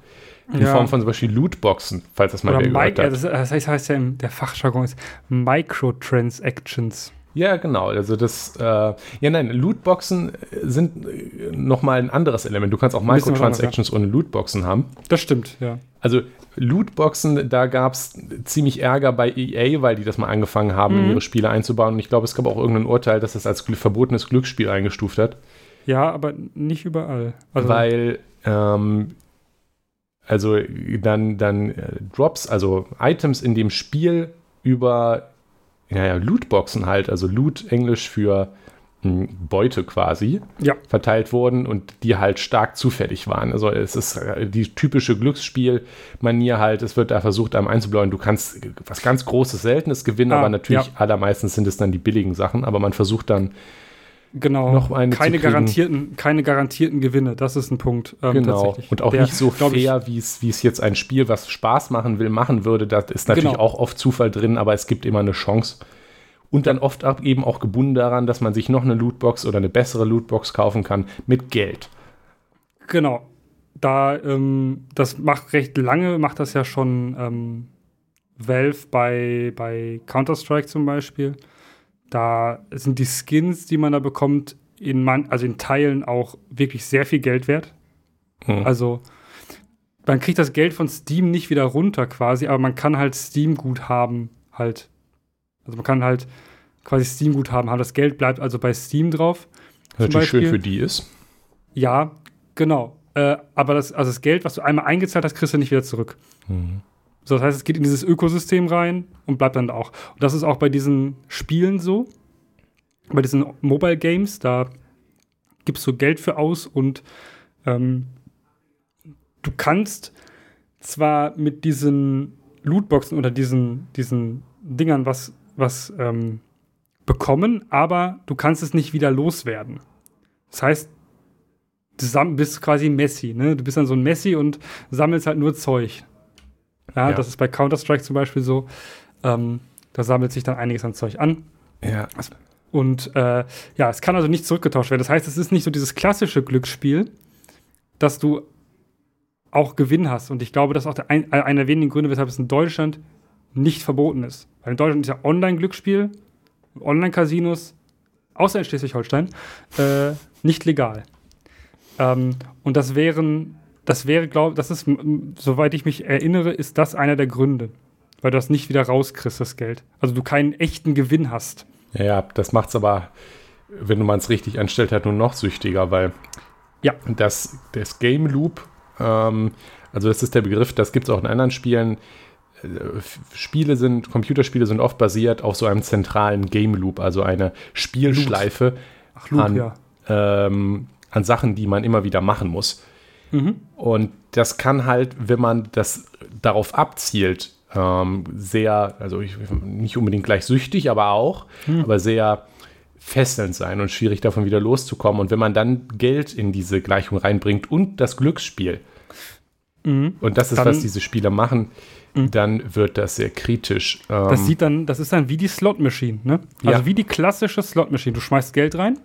In ja. Form von zum Beispiel Lootboxen, falls das mal Oder wer gehört hat. Das, das heißt, heißt ja im, der Fachjargon ist Microtransactions. Ja, genau. Also das, äh, ja nein, Lootboxen sind äh, nochmal ein anderes Element. Du kannst auch Microtransactions ohne Lootboxen haben. Das stimmt, ja. Also Lootboxen, da gab es ziemlich Ärger bei EA, weil die das mal angefangen haben, mhm. in ihre Spiele einzubauen. Und ich glaube, es gab auch irgendein Urteil, das das als verbotenes Glücksspiel eingestuft hat. Ja, aber nicht überall. Also Weil, ähm, also dann, dann äh, Drops, also Items in dem Spiel über, naja, Lootboxen halt, also Loot Englisch für hm, Beute quasi, ja. verteilt wurden und die halt stark zufällig waren. Also es ist äh, die typische Glücksspielmanier halt, es wird da versucht, einem einzubläuen, du kannst was ganz Großes, Seltenes gewinnen, ah, aber natürlich ja. allermeistens sind es dann die billigen Sachen, aber man versucht dann Genau. Noch eine keine, garantierten, keine garantierten Gewinne, das ist ein Punkt. Ähm, genau. Und auch Der, nicht so fair, wie es jetzt ein Spiel, was Spaß machen will, machen würde. Da ist natürlich genau. auch oft Zufall drin, aber es gibt immer eine Chance. Und dann oft eben auch gebunden daran, dass man sich noch eine Lootbox oder eine bessere Lootbox kaufen kann mit Geld. Genau. Da, ähm, das macht recht lange, macht das ja schon ähm, Valve bei, bei Counter-Strike zum Beispiel. Da sind die Skins, die man da bekommt, in man, also in Teilen auch wirklich sehr viel Geld wert. Hm. Also man kriegt das Geld von Steam nicht wieder runter quasi, aber man kann halt Steam-Guthaben halt. Also man kann halt quasi Steam-Guthaben haben. Das Geld bleibt also bei Steam drauf. Natürlich schön für die ist. Ja, genau. Äh, aber das, also das Geld, was du einmal eingezahlt hast, kriegst du nicht wieder zurück. Mhm. So, das heißt, es geht in dieses Ökosystem rein und bleibt dann auch. Und das ist auch bei diesen Spielen so, bei diesen Mobile Games, da gibst du Geld für aus und ähm, du kannst zwar mit diesen Lootboxen oder diesen, diesen Dingern was, was ähm, bekommen, aber du kannst es nicht wieder loswerden. Das heißt, du bist quasi Messi, ne? Du bist dann so ein Messi und sammelst halt nur Zeug. Ja, ja. das ist bei Counter-Strike zum Beispiel so. Ähm, da sammelt sich dann einiges an Zeug an. Ja. Und äh, ja, es kann also nicht zurückgetauscht werden. Das heißt, es ist nicht so dieses klassische Glücksspiel, dass du auch Gewinn hast. Und ich glaube, das ist auch der, ein, einer der wenigen Gründe, weshalb es in Deutschland nicht verboten ist. Weil in Deutschland ist ja Online-Glücksspiel, Online-Casinos, außer in Schleswig-Holstein, äh, nicht legal. Ähm, und das wären, das wäre, glaube das ist, soweit ich mich erinnere, ist das einer der Gründe. Weil du das nicht wieder rauskriegst, das Geld. Also du keinen echten Gewinn hast. Ja, ja das macht es aber, wenn man es richtig anstellt, halt nur noch süchtiger, weil ja. das, das Game Loop, ähm, also das ist der Begriff, das gibt es auch in anderen Spielen. Äh, Spiele sind, Computerspiele sind oft basiert auf so einem zentralen Game Loop, also eine Spielschleife Ach, Loop, an, ja. ähm, an Sachen, die man immer wieder machen muss. Mhm. Und das kann halt, wenn man das darauf abzielt, ähm, sehr, also ich, nicht unbedingt gleich süchtig, aber auch, mhm. aber sehr fesselnd sein und schwierig davon wieder loszukommen. Und wenn man dann Geld in diese Gleichung reinbringt und das Glücksspiel, mhm. und das ist, dann, was diese Spieler machen, mhm. dann wird das sehr kritisch. Ähm, das sieht dann, das ist dann wie die Slot Machine, ne? Also ja. wie die klassische Slot Machine. Du schmeißt Geld rein,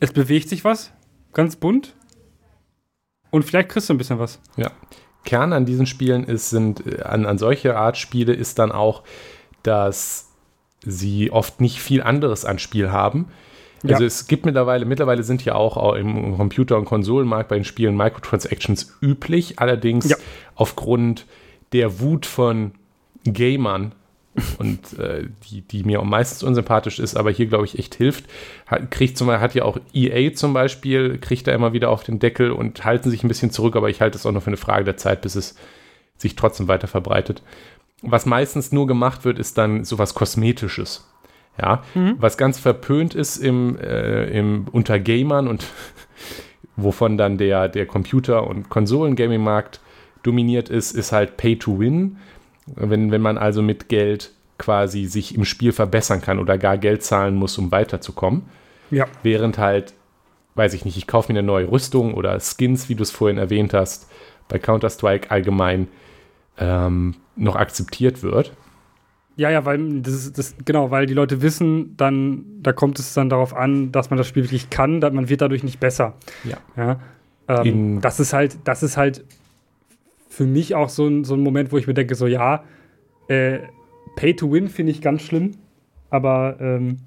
es bewegt sich was, ganz bunt, und vielleicht kriegst du ein bisschen was. Ja. Kern an diesen Spielen ist, sind, äh, an, an solche Art Spiele ist dann auch, dass sie oft nicht viel anderes an Spiel haben. Also ja. es gibt mittlerweile, mittlerweile sind ja auch im Computer- und Konsolenmarkt bei den Spielen Microtransactions üblich, allerdings ja. aufgrund der Wut von Gamern und äh, die, die mir am meisten unsympathisch ist, aber hier glaube ich echt hilft. Hat, kriegt zum hat ja auch EA zum Beispiel, kriegt da immer wieder auf den Deckel und halten sich ein bisschen zurück, aber ich halte es auch noch für eine Frage der Zeit, bis es sich trotzdem weiter verbreitet. Was meistens nur gemacht wird, ist dann sowas Kosmetisches. Ja, mhm. was ganz verpönt ist im, äh, im unter Gamern und wovon dann der, der Computer- und Konsolen-Gaming-Markt dominiert ist, ist halt Pay to Win. Wenn, wenn man also mit Geld quasi sich im Spiel verbessern kann oder gar Geld zahlen muss, um weiterzukommen. Ja. Während halt, weiß ich nicht, ich kaufe mir eine neue Rüstung oder Skins, wie du es vorhin erwähnt hast, bei Counter-Strike allgemein ähm, noch akzeptiert wird. Ja, ja, weil das, das, genau, weil die Leute wissen, dann, da kommt es dann darauf an, dass man das Spiel wirklich kann, dass man wird dadurch nicht besser. Ja. ja ähm, das ist halt, das ist halt für mich auch so ein, so ein Moment, wo ich mir denke, so ja, äh, Pay to Win finde ich ganz schlimm, aber ähm,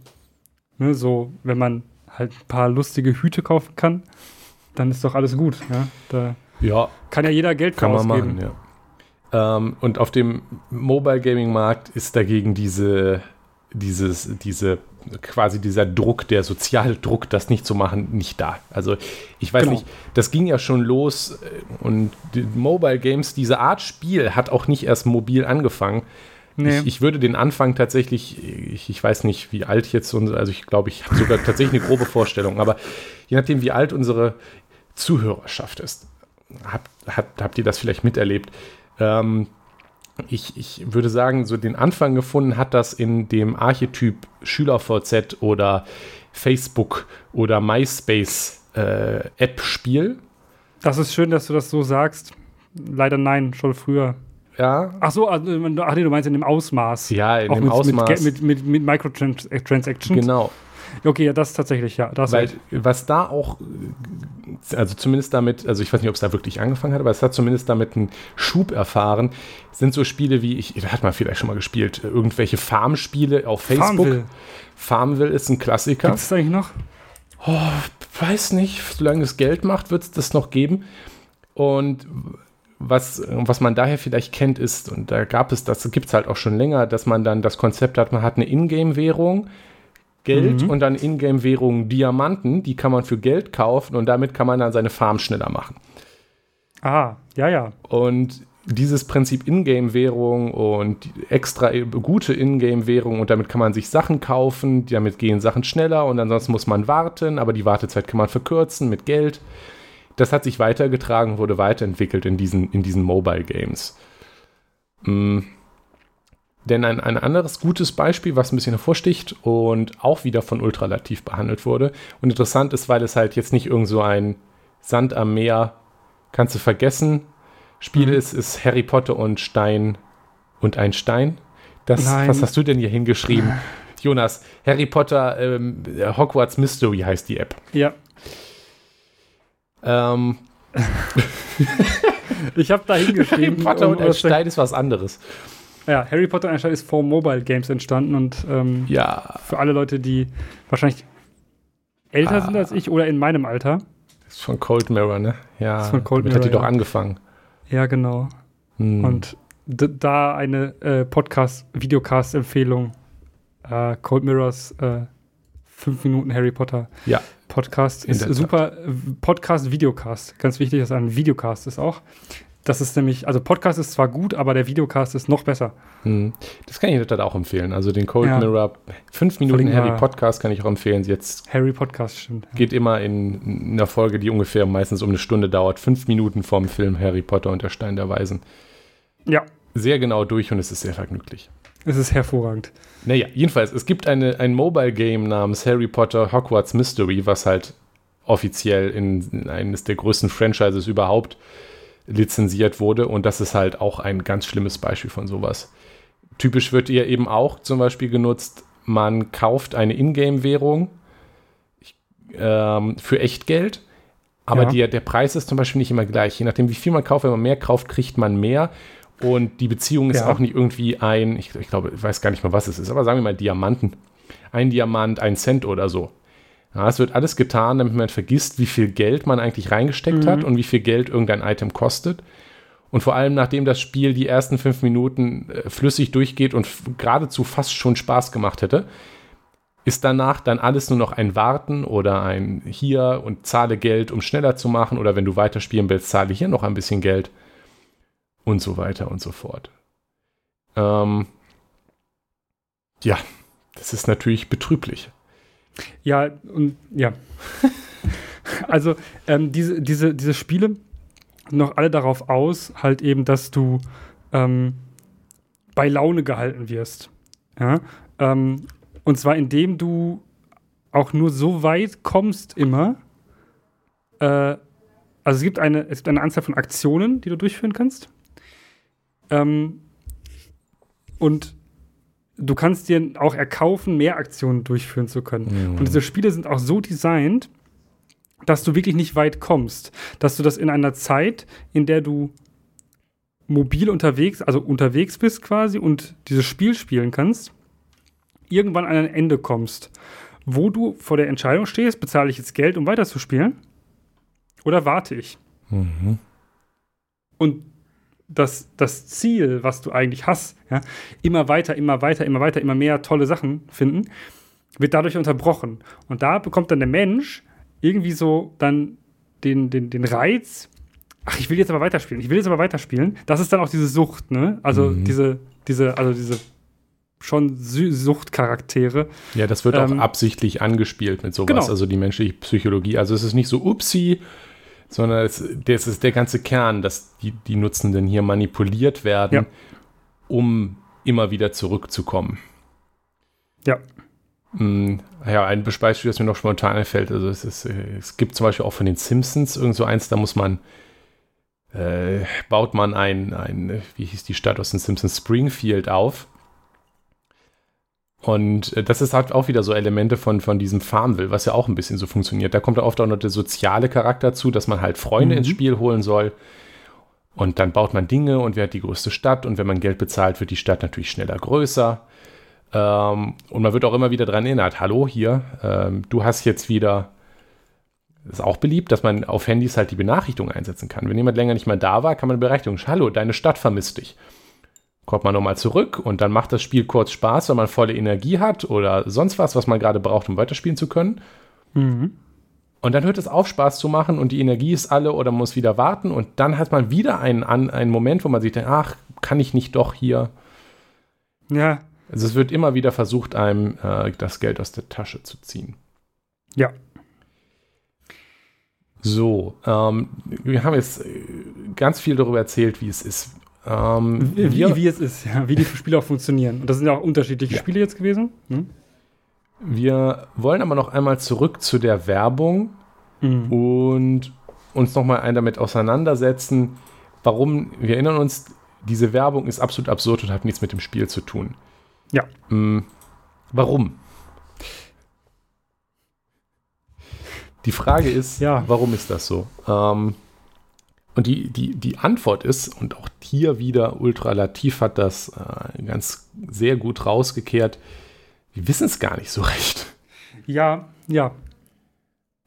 ne, so, wenn man halt ein paar lustige Hüte kaufen kann, dann ist doch alles gut. Ja, da ja kann ja jeder Geld kann man machen, ja. Ähm, und auf dem Mobile Gaming Markt ist dagegen diese, dieses, diese, quasi dieser Druck, der Sozialdruck, das nicht zu machen, nicht da. Also ich weiß genau. nicht, das ging ja schon los äh, und die Mobile Games, diese Art Spiel hat auch nicht erst mobil angefangen. Nee. Ich, ich, würde den Anfang tatsächlich, ich, ich, weiß nicht, wie alt jetzt, unsere, also ich glaube, ich habe sogar tatsächlich eine grobe Vorstellung, aber je nachdem, wie alt unsere Zuhörerschaft ist, habt, habt, habt ihr das vielleicht miterlebt? Ähm, ich, ich würde sagen, so den Anfang gefunden hat das in dem Archetyp SchülerVZ oder Facebook oder MySpace äh, App-Spiel. Das ist schön, dass du das so sagst. Leider nein, schon früher. Ja. Ach so, also, ach nee, du meinst in dem Ausmaß. Ja, in Auch dem mit, Ausmaß. Mit, mit, mit, mit Microtransactions. Genau. Okay, das tatsächlich, ja. Das Weil was da auch, also zumindest damit, also ich weiß nicht, ob es da wirklich angefangen hat, aber es hat zumindest damit einen Schub erfahren, sind so Spiele wie, ich, da hat man vielleicht schon mal gespielt, irgendwelche Farmspiele auf Facebook. Farmville. Farmville ist ein Klassiker. Gibt es eigentlich noch? Oh, weiß nicht, solange es Geld macht, wird es das noch geben. Und was, was man daher vielleicht kennt, ist, und da gab es, das gibt es halt auch schon länger, dass man dann das Konzept hat, man hat eine Ingame-Währung, Geld mhm. und dann Ingame-Währungen Diamanten, die kann man für Geld kaufen und damit kann man dann seine Farm schneller machen. Ah, ja, ja. Und dieses Prinzip Ingame-Währung und extra gute Ingame-Währung und damit kann man sich Sachen kaufen, damit gehen Sachen schneller und ansonsten muss man warten, aber die Wartezeit kann man verkürzen mit Geld. Das hat sich weitergetragen, wurde weiterentwickelt in diesen, in diesen Mobile Games. Mhm. Denn ein, ein anderes gutes Beispiel, was ein bisschen hervorsticht und auch wieder von Ultralativ behandelt wurde und interessant ist, weil es halt jetzt nicht irgend so ein Sand am Meer, kannst du vergessen, Spiel mhm. ist, ist Harry Potter und Stein und ein Stein. Das, was hast du denn hier hingeschrieben? Jonas, Harry Potter ähm, Hogwarts Mystery heißt die App. Ja. Ähm. ich habe da hingeschrieben. Harry Potter und ein Stein ist was anderes. Ja, Harry Potter anscheinend ist vor Mobile Games entstanden und ähm, Ja, für alle Leute, die wahrscheinlich älter Ah. sind als ich oder in meinem Alter. das ist von Cold Mirror, ne? Ja, Das ist von Cold damit hat die Mirror, doch ja. angefangen. Ja, genau. Hm. Und da eine äh, Podcast-Videocast-Empfehlung. Äh, Cold Mirrors äh, 5 Minuten Harry Potter Ja. Podcast ist super. äh, Podcast, Videocast. Ganz wichtig, dass ein Videocast ist auch. Das ist nämlich, also Podcast ist zwar gut, aber der Videocast ist noch besser. Hm. Das kann ich Tat auch empfehlen. Also den Cold Ja. Mirror 5 Minuten Harry. Podcast kann ich auch empfehlen. Jetzt Harry Podcast stimmt. Ja. geht immer in, in einer Folge, die ungefähr meistens um eine Stunde dauert, fünf Minuten vorm Film Harry Potter und der Stein der Weisen. ja, Sehr genau durch und es ist sehr vergnüglich. es ist hervorragend. Naja, jedenfalls, es gibt eine, ein Mobile Game namens Harry Potter Hogwarts Mystery, was halt offiziell in, in eines der größten Franchises überhaupt lizenziert wurde. Und das ist halt auch ein ganz schlimmes Beispiel von sowas. Typisch wird ihr eben auch zum Beispiel genutzt, man kauft eine Ingame-Währung ähm, für Echtgeld, aber Ja. der, der Preis ist zum Beispiel nicht immer gleich. Je nachdem, wie viel man kauft, wenn man mehr kauft, kriegt man mehr. Und die Beziehung ist Ja. auch nicht irgendwie ein, ich, ich glaube, ich weiß gar nicht mal, was es ist, aber sagen wir mal Diamanten. Ein Diamant, ein Cent oder so. Ja, es wird alles getan, damit man vergisst, wie viel Geld man eigentlich reingesteckt Mhm. hat und wie viel Geld irgendein Item kostet. Und vor allem, nachdem das Spiel die ersten fünf Minuten äh, flüssig durchgeht und geradezu fast schon Spaß gemacht hätte, ist danach dann alles nur noch ein Warten oder ein hier und zahle Geld, um schneller zu machen. Oder wenn du weiterspielen willst, zahle hier noch ein bisschen Geld. Und so weiter und so fort. Ähm, ja, das ist natürlich betrüblich. Ja, und ja. also, ähm, diese, diese, diese Spiele noch alle darauf aus, halt eben, dass du ähm, bei Laune gehalten wirst. Ja? Ähm, und zwar indem du auch nur so weit kommst immer. Äh, also es gibt, eine, es gibt eine Anzahl von Aktionen, die du durchführen kannst. Ähm, und du kannst dir auch erkaufen, mehr Aktionen durchführen zu können. Und diese Spiele sind auch so designt, dass du wirklich nicht weit kommst. Dass du das in einer Zeit, in der du mobil unterwegs, also unterwegs bist quasi und dieses Spiel spielen kannst, irgendwann an ein Ende kommst, wo du vor der Entscheidung stehst, bezahle ich jetzt Geld, um weiterzuspielen? Oder warte ich? Mhm. Und das, das Ziel, was du eigentlich hast, ja, immer weiter, immer weiter, immer weiter, immer mehr tolle Sachen finden, wird dadurch unterbrochen. Und da bekommt dann der Mensch irgendwie so dann den, den, den Reiz, ach, ich will jetzt aber weiterspielen, ich will jetzt aber weiterspielen. Das ist dann auch diese Sucht, ne? Also Mhm. diese, diese, also diese schon Suchtcharaktere. Ja, das wird Ähm, auch absichtlich angespielt mit sowas, genau. also die menschliche Psychologie. Also es ist nicht so upsi, sondern es, das ist der ganze Kern, dass die, die Nutzenden hier manipuliert werden, Ja. um immer wieder zurückzukommen. Ja. Mm, Ja, ein Beispiel, das mir noch spontan einfällt, also es, ist, äh, es gibt zum Beispiel auch von den Simpsons irgend so eins, da muss man, äh, baut man ein, ein, wie hieß die Stadt aus den Simpsons, Springfield auf. Und äh, das ist halt auch wieder so Elemente von, von diesem Farmville, was ja auch ein bisschen so funktioniert. Da kommt oft auch noch der soziale Charakter zu, dass man halt Freunde Mhm. ins Spiel holen soll. Und dann baut man Dinge und wer hat die größte Stadt. Und wenn man Geld bezahlt, wird die Stadt natürlich schneller größer. Ähm, und man wird auch immer wieder daran erinnert, hallo hier, ähm, du hast jetzt wieder, ist auch beliebt, dass man auf Handys halt die Benachrichtigung einsetzen kann. Wenn jemand länger nicht mehr da war, kann man eine Benachrichtigung, hallo, deine Stadt vermisst dich. Kommt man nochmal zurück und dann macht das Spiel kurz Spaß, wenn man volle Energie hat oder sonst was, was man gerade braucht, um weiterspielen zu können. Mhm. Und dann hört es auf, Spaß zu machen und die Energie ist alle oder man muss wieder warten und dann hat man wieder einen, einen Moment, wo man sich denkt, ach, kann ich nicht doch hier. Ja, Also es wird immer wieder versucht, einem äh, das Geld aus der Tasche zu ziehen. ja. So, ähm, wir haben jetzt äh, ganz viel darüber erzählt, wie es ist. Ähm, Wie, wir, wie es ist, ja, wie die Spiele auch funktionieren. Und das sind ja auch unterschiedliche Ja. Spiele jetzt gewesen. Hm? wir wollen aber noch einmal zurück zu der Werbung Mhm. und uns nochmal ein damit auseinandersetzen, warum, wir erinnern uns, diese Werbung ist absolut absurd und hat nichts mit dem Spiel zu tun. Ja. Mm, warum? Die Frage ist, Ja. warum ist das so? Ähm, Und die, die, die Antwort ist, und auch hier wieder Ultralativ hat das äh, ganz sehr gut rausgekehrt, wir wissen es gar nicht so recht. Ja, ja.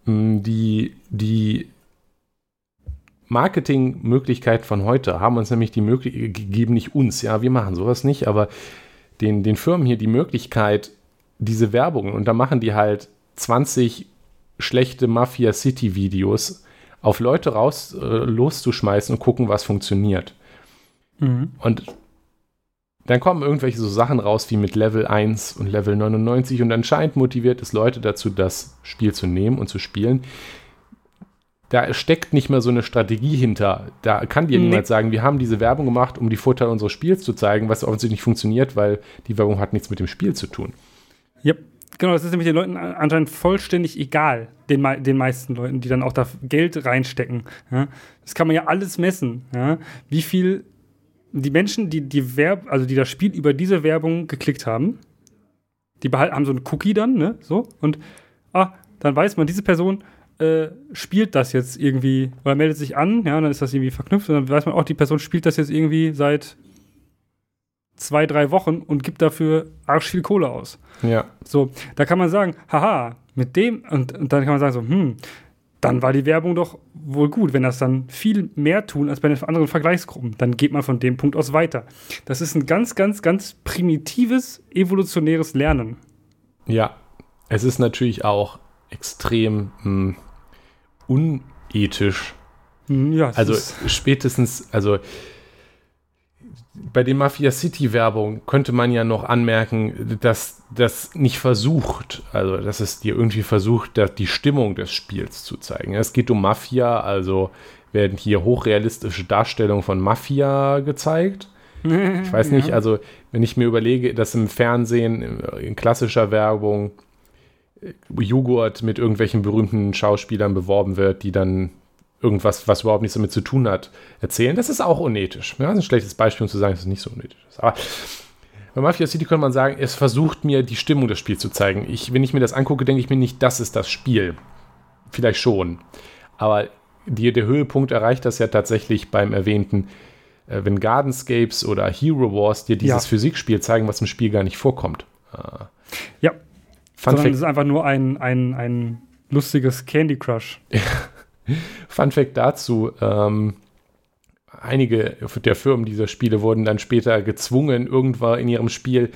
Mm, die, die Marketingmöglichkeiten von heute haben uns nämlich die Möglichkeit gegeben, nicht uns, ja, wir machen sowas nicht, aber den, den Firmen hier die Möglichkeit, diese Werbung, und da machen die halt 20 schlechte Mafia City Videos auf Leute raus äh, loszuschmeißen und gucken, was funktioniert. Mhm. Und dann kommen irgendwelche so Sachen raus wie mit Level 1 und Level 99 und anscheinend motiviert es Leute dazu, das Spiel zu nehmen und zu spielen. Da steckt nicht mehr so eine Strategie hinter. Da kann dir nee. niemand sagen, wir haben diese Werbung gemacht, um die Vorteile unseres Spiels zu zeigen, was offensichtlich nicht funktioniert, weil die Werbung hat nichts mit dem Spiel zu tun. Yep. Genau, das ist nämlich den Leuten anscheinend vollständig egal, den, den meisten Leuten, die dann auch da Geld reinstecken. Ja? Das kann man ja alles messen. Ja? Wie viel die Menschen, die, die Werb, also die das Spiel über diese Werbung geklickt haben, die haben so einen Cookie dann, ne? So, und ah, dann weiß man, diese Person äh, spielt das jetzt irgendwie oder meldet sich an, ja, dann ist das irgendwie verknüpft und dann weiß man auch, die Person spielt das jetzt irgendwie seit zwei, drei Wochen und gibt dafür arsch viel Kohle aus. Ja. So, da kann man sagen, haha, mit dem, und, und dann kann man sagen so, hm, dann war die Werbung doch wohl gut. Wenn das dann viel mehr tun als bei den anderen Vergleichsgruppen, dann geht man von dem Punkt aus weiter. Das ist ein ganz, ganz, ganz primitives, evolutionäres Lernen. Ja, es ist natürlich auch extrem mh, hm, unethisch. Hm, ja, also spätestens, also bei den Mafia City Werbung könnte man ja noch anmerken, dass das nicht versucht, also dass es dir irgendwie versucht, die Stimmung des Spiels zu zeigen. Es geht um Mafia, also werden hier hochrealistische Darstellungen von Mafia gezeigt. Ich weiß nicht, also wenn ich mir überlege, dass im Fernsehen in klassischer Werbung Joghurt mit irgendwelchen berühmten Schauspielern beworben wird, die dann irgendwas, was überhaupt nichts damit zu tun hat, erzählen. Das ist auch unethisch. Ja, das ist ein schlechtes Beispiel, um zu sagen, dass es nicht so unethisch ist. Aber bei Mafia City könnte man sagen, es versucht mir die Stimmung des Spiels zu zeigen. Ich, wenn ich mir das angucke, denke ich mir nicht, das ist das Spiel. Vielleicht schon. Aber die, der Höhepunkt erreicht das ja tatsächlich beim erwähnten, äh, wenn Gardenscapes oder Hero Wars dir dieses ja. Physikspiel zeigen, was im Spiel gar nicht vorkommt. Äh, ja. Fun Sondern es ist einfach nur ein, ein, ein lustiges Candy Crush. Fun Fact dazu: ähm, Einige der Firmen dieser Spiele wurden dann später gezwungen, irgendwann in ihrem Spiel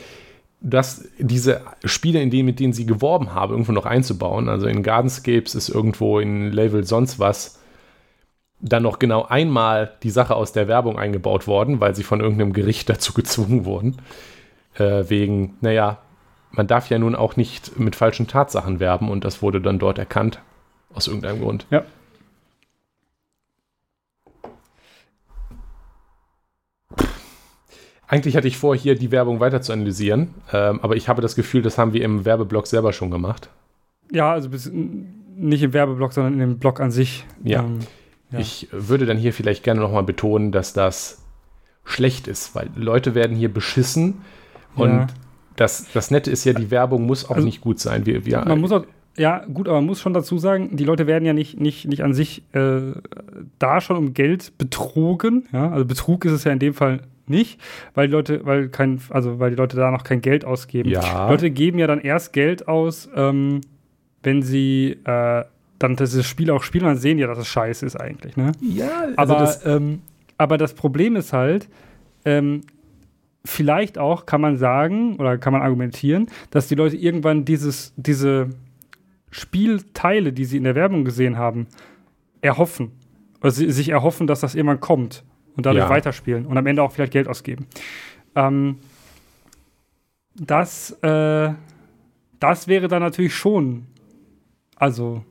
dass diese Spiele, in denen, mit denen sie geworben haben, irgendwo noch einzubauen. Also in Gardenscapes ist irgendwo in Level sonst was dann noch genau einmal die Sache aus der Werbung eingebaut worden, weil sie von irgendeinem Gericht dazu gezwungen wurden. Äh, wegen, naja, man darf ja nun auch nicht mit falschen Tatsachen werben und das wurde dann dort erkannt. Aus irgendeinem Grund. Ja. Eigentlich hatte ich vor, hier die Werbung weiter zu analysieren, ähm, aber ich habe das Gefühl, das haben wir im Werbeblock selber schon gemacht. Ja, also nicht im Werbeblock, sondern in dem Blog an sich. Ja. Ähm, ja. Ich würde dann hier vielleicht gerne nochmal betonen, dass das schlecht ist, weil Leute werden hier beschissen und ja. das, das Nette ist ja, die Werbung muss auch also, nicht gut sein. Wir, wir, man muss auch, ja, gut, aber man muss schon dazu sagen, die Leute werden ja nicht, nicht, nicht an sich äh, da schon um Geld betrogen. Ja? Also Betrug ist es ja in dem Fall nicht, weil die Leute, weil kein, also weil die Leute da noch kein Geld ausgeben. Ja. Leute geben ja dann erst Geld aus, ähm, wenn sie äh, dann dieses Spiel auch spielen, dann sehen ja, dass es scheiße ist eigentlich. Ne? Ja, also aber das, ähm, aber das Problem ist halt, ähm, vielleicht auch kann man sagen oder kann man argumentieren, dass die Leute irgendwann dieses, diese Spielteile, die sie in der Werbung gesehen haben, erhoffen. Oder sie, sich erhoffen, dass das irgendwann kommt und dadurch ja. weiterspielen und am Ende auch vielleicht Geld ausgeben. Ähm, das, äh, das wäre dann natürlich schon, also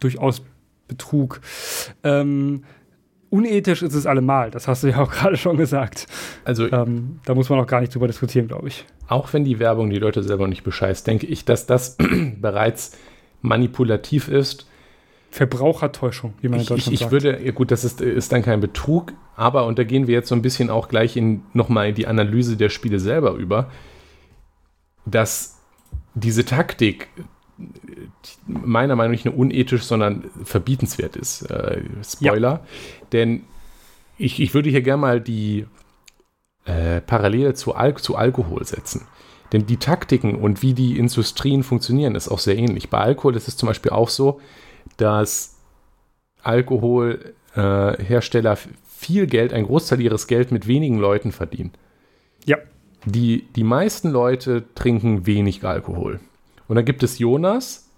durchaus Betrug. Ähm, unethisch ist es allemal, das hast du ja auch gerade schon gesagt. Also, ähm, da muss man auch gar nicht drüber diskutieren, glaube ich. Auch wenn die Werbung die Leute selber nicht bescheißt, denke ich, dass das bereits manipulativ ist Verbrauchertäuschung, wie man in Deutschland ich, ich, sagt. Ich würde, ja gut, das ist, ist dann kein Betrug, aber, und da gehen wir jetzt so ein bisschen auch gleich in nochmal in die Analyse der Spiele selber über, dass diese Taktik, meiner Meinung nach nicht nur unethisch, sondern verbietenswert ist. Äh, Spoiler. Ja. Denn ich, ich würde hier gerne mal die äh, Parallele zu, Al zu Alkohol setzen. Denn die Taktiken und wie die Industrien funktionieren, ist auch sehr ähnlich. Bei Alkohol ist es zum Beispiel auch so, dass Alkoholhersteller äh, viel Geld, ein Großteil ihres Geld mit wenigen Leuten verdienen. Ja. Die, die meisten Leute trinken wenig Alkohol. Und dann gibt es Jonas.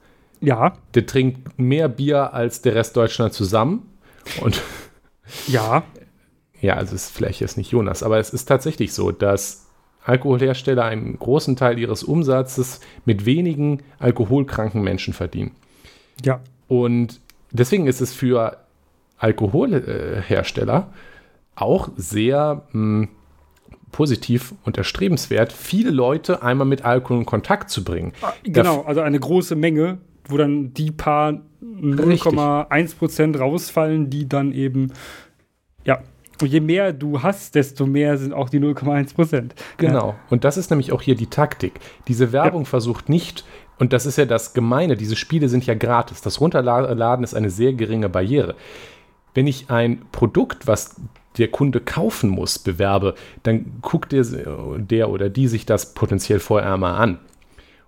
Ja. Der trinkt mehr Bier als der Rest Deutschland zusammen. Und ja. Ja, also es ist vielleicht jetzt nicht Jonas, aber es ist tatsächlich so, dass Alkoholhersteller einen großen Teil ihres Umsatzes mit wenigen alkoholkranken Menschen verdienen. Ja. Und deswegen ist es für Alkoholhersteller auch sehr mh, hm, positiv und erstrebenswert, viele Leute einmal mit Alkohol in Kontakt zu bringen. Ah, genau, also eine große Menge, wo dann die paar 0,1% rausfallen, die dann eben, ja, und je mehr du hast, desto mehr sind auch die 0,1 Prozent. Genau. Ja. Und das ist nämlich auch hier die Taktik. Diese Werbung ja. versucht nicht, und das ist ja das Gemeine, diese Spiele sind ja gratis. Das Runterladen ist eine sehr geringe Barriere. Wenn ich ein Produkt, was der Kunde kaufen muss, bewerbe, dann guckt der, der oder die sich das potenziell vorher mal an.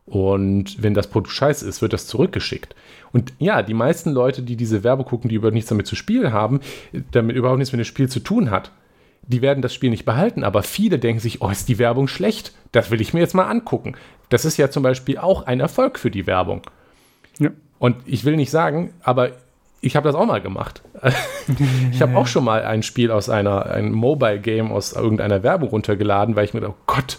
Und wenn das Produkt scheiße ist, wird das zurückgeschickt. Und ja, die meisten Leute, die diese Werbe gucken, die überhaupt nichts damit zu spielen haben, damit überhaupt nichts mit dem Spiel zu tun hat, die werden das Spiel nicht behalten. Aber viele denken sich, oh, ist die Werbung schlecht? Das will ich mir jetzt mal angucken. Das ist ja zum Beispiel auch ein Erfolg für die Werbung. Ja. Und ich will nicht sagen, aber ich habe das auch mal gemacht. ich habe auch schon mal ein Spiel aus einer, ein Mobile Game aus irgendeiner Werbung runtergeladen, weil ich mir dachte, oh Gott,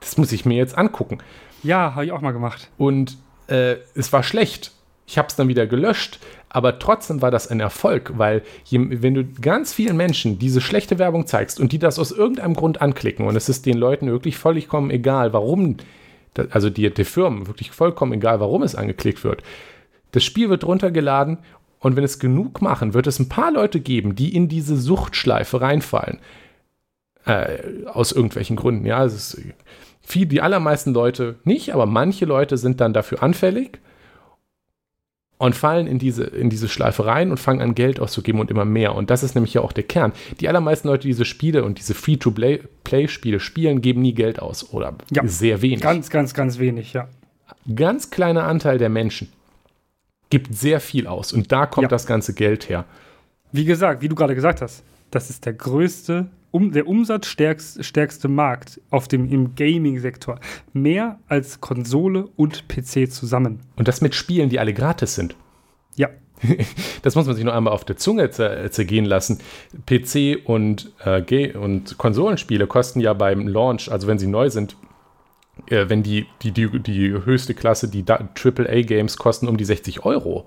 das muss ich mir jetzt angucken. Ja, habe ich auch mal gemacht. Und äh, es war schlecht. Ich habe es dann wieder gelöscht, aber trotzdem war das ein Erfolg, weil je, wenn du ganz vielen Menschen diese schlechte Werbung zeigst und die das aus irgendeinem Grund anklicken und es ist den Leuten wirklich vollkommen egal, warum, also die, die Firmen wirklich vollkommen egal, warum es angeklickt wird. Das Spiel wird runtergeladen und wenn es genug machen, wird es ein paar Leute geben, die in diese Suchtschleife reinfallen. Äh, aus irgendwelchen Gründen. Ja, es ist viel, die allermeisten Leute nicht, aber manche Leute sind dann dafür anfällig und fallen in diese, in diese Schleife rein und fangen an, Geld auszugeben und immer mehr. Und das ist nämlich ja auch der Kern. Die allermeisten Leute, die diese Spiele und diese Free-to-Play-Spiele spielen, geben nie Geld aus oder ja, sehr wenig. Ganz, ganz, ganz wenig, ja. Ganz kleiner Anteil der Menschen gibt sehr viel aus und da kommt ja. das ganze Geld her. Wie gesagt, wie du gerade gesagt hast, das ist der größte um, der umsatzstärkste Markt auf dem, im Gaming-Sektor. Mehr als Konsole und PC zusammen. Und das mit Spielen, die alle gratis sind. Ja. Das muss man sich noch einmal auf der Zunge zer zergehen lassen. PC und, äh, und Konsolenspiele kosten ja beim Launch, also wenn sie neu sind, äh, wenn die, die, die, die höchste Klasse, die AAA-Games kosten um die 60 Euro.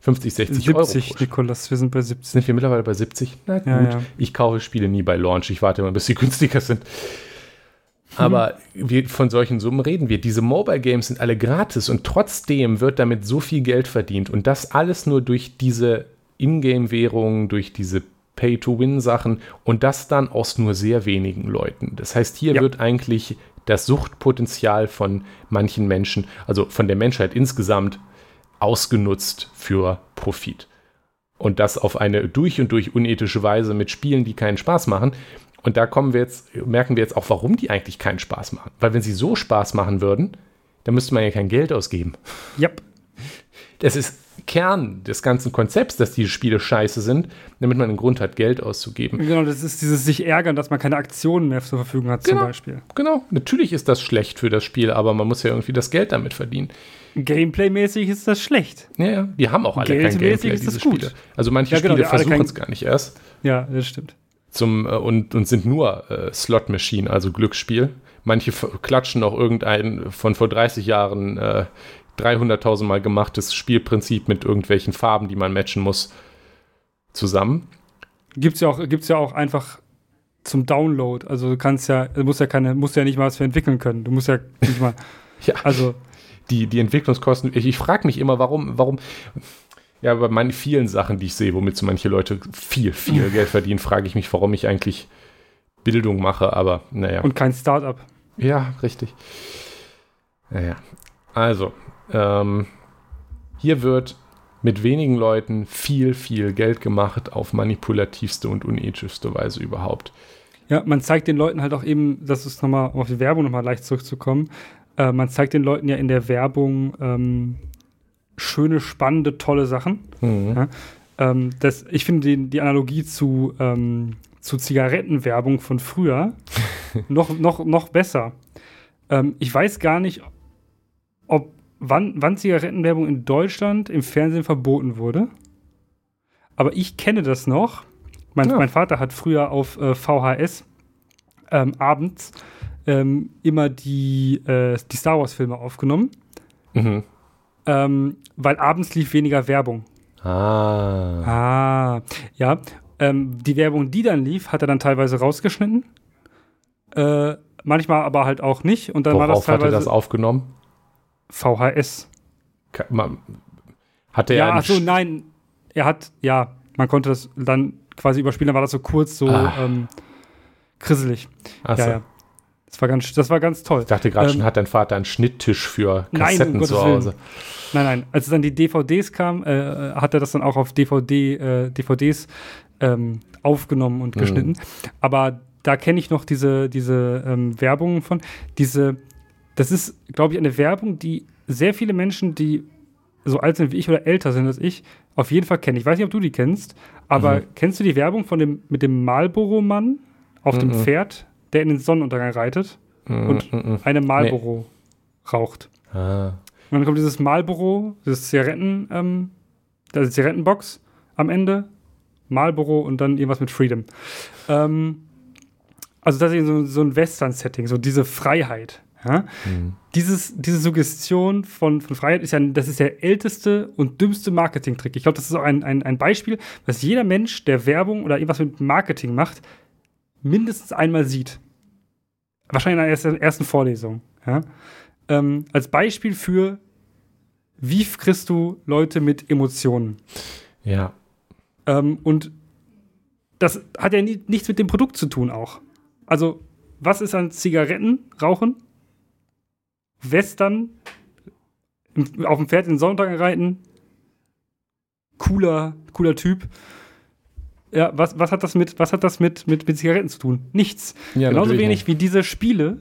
50, 60 70, Euro. 70, Nikolas, wir sind bei 70. Sind wir mittlerweile bei 70? Na gut, ja, ja. ich kaufe Spiele nie bei Launch. Ich warte immer, bis sie günstiger sind. Aber mhm. wir, von solchen Summen reden wir. Diese Mobile Games sind alle gratis und trotzdem wird damit so viel Geld verdient. Und das alles nur durch diese Ingame-Währungen, durch diese Pay-to-Win-Sachen und das dann aus nur sehr wenigen Leuten. Das heißt, hier ja. wird eigentlich das Suchtpotenzial von manchen Menschen, also von der Menschheit insgesamt, ausgenutzt für Profit. Und das auf eine durch und durch unethische Weise mit Spielen, die keinen Spaß machen. Und da kommen wir jetzt, merken wir jetzt auch, warum die eigentlich keinen Spaß machen. Weil wenn sie so Spaß machen würden, dann müsste man ja kein Geld ausgeben. Yep. Das ist Kern des ganzen Konzepts, dass diese Spiele scheiße sind, damit man einen Grund hat, Geld auszugeben. Genau, das ist dieses sich ärgern, dass man keine Aktionen mehr zur Verfügung hat, genau, zum Beispiel. Genau, natürlich ist das schlecht für das Spiel, aber man muss ja irgendwie das Geld damit verdienen. Gameplay-mäßig ist das schlecht. Ja, ja, die haben auch alle kein Gameplay, ist das gut. Spiele. Also manche ja, genau, Spiele versuchen es gar nicht erst. Ja, das stimmt. Zum, äh, und, und sind nur äh, Slot-Machine, also Glücksspiel. Manche klatschen auch irgendein von vor 30 Jahren äh, 300.000 Mal gemachtes Spielprinzip mit irgendwelchen Farben, die man matchen muss, zusammen. Gibt es ja, auch, gibt's ja auch einfach zum Download. Also du kannst ja, du musst ja keine, musst ja nicht mal was für entwickeln können. Du musst ja nicht mal. ja. Also. Die, die Entwicklungskosten, ich, ich frage mich immer, warum, warum, ja, bei meinen vielen Sachen, die ich sehe, womit so manche Leute viel, viel Geld verdienen, frage ich mich, warum ich eigentlich Bildung mache, aber naja. Und kein Startup. Ja, richtig. Naja. Also, ähm, Hier wird mit wenigen Leuten viel, viel Geld gemacht auf manipulativste und unethischste Weise überhaupt. Ja, man zeigt den Leuten halt auch eben, das ist nochmal, um auf die Werbung nochmal leicht zurückzukommen, äh, man zeigt den Leuten ja in der Werbung ähm, schöne, spannende, tolle Sachen. Mhm. Ja, ähm, das, ich finde die, die Analogie zu, ähm, zu Zigarettenwerbung von früher noch, noch, noch besser. Ähm, ich weiß gar nicht, ob wann, wann Zigarettenwerbung in Deutschland im Fernsehen verboten wurde. Aber ich kenne das noch. Mein, ja. mein Vater hat früher auf äh, VHS ähm, abends ähm, immer die, äh, die Star Wars-Filme aufgenommen. Mhm. Ähm, weil abends lief weniger Werbung. Ah. Ah, ja. Ähm, die Werbung, die dann lief, hat er dann teilweise rausgeschnitten. Äh, manchmal aber halt auch nicht. Und dann Worauf war das teilweise. Hat er das aufgenommen? VHS. Hat er ja, achso, nein. Er hat, ja, man konnte das dann quasi überspielen, dann war das so kurz, so ah. ähm, krisselig. Ach ja, so. ja. Das war ganz, das war ganz toll. Ich dachte gerade ähm, schon, hat dein Vater einen Schnitttisch für Kassetten nein, um zu Hause. Nein, nein. Als dann die DVDs kamen, äh, hat er das dann auch auf DVD, äh, DVDs ähm, aufgenommen und mhm. geschnitten. Aber da kenne ich noch diese, diese ähm, Werbungen von. Diese, das ist, glaube ich, eine Werbung, die sehr viele Menschen, die so alt sind wie ich oder älter sind als ich, auf jeden Fall kennen. Ich weiß nicht, ob du die kennst, aber mhm. kennst du die Werbung von dem, mit dem Marlboro-Mann auf mhm. dem Pferd, der in den Sonnenuntergang reitet mhm. und mhm. eine Marlboro nee. raucht? Ah. Und dann kommt dieses Marlboro, dieses Zigaretten, ähm, also Zigarettenbox am Ende, Marlboro und dann irgendwas mit Freedom. Ähm, also das ist so, so ein Western-Setting, so diese Freiheit. Ja? Mhm. Dieses, diese Suggestion von, von Freiheit ist ja, das ist der älteste und dümmste Marketing-Trick. Ich glaube, das ist auch ein, ein, ein Beispiel, was jeder Mensch, der Werbung oder irgendwas mit Marketing macht, mindestens einmal sieht. Wahrscheinlich in der ersten, Vorlesung. Ja? Ähm, als Beispiel für, wie kriegst du Leute mit Emotionen? Ja. Ähm, und das hat ja nie, nichts mit dem Produkt zu tun auch. Also, was ist an Zigaretten, Rauchen? Western, auf dem Pferd in den Sonntag reiten? Cooler, cooler Typ. Ja, was, was hat das mit, was hat das mit, mit, mit Zigaretten zu tun? Nichts. Ja, Genauso wenig nicht. wie diese Spiele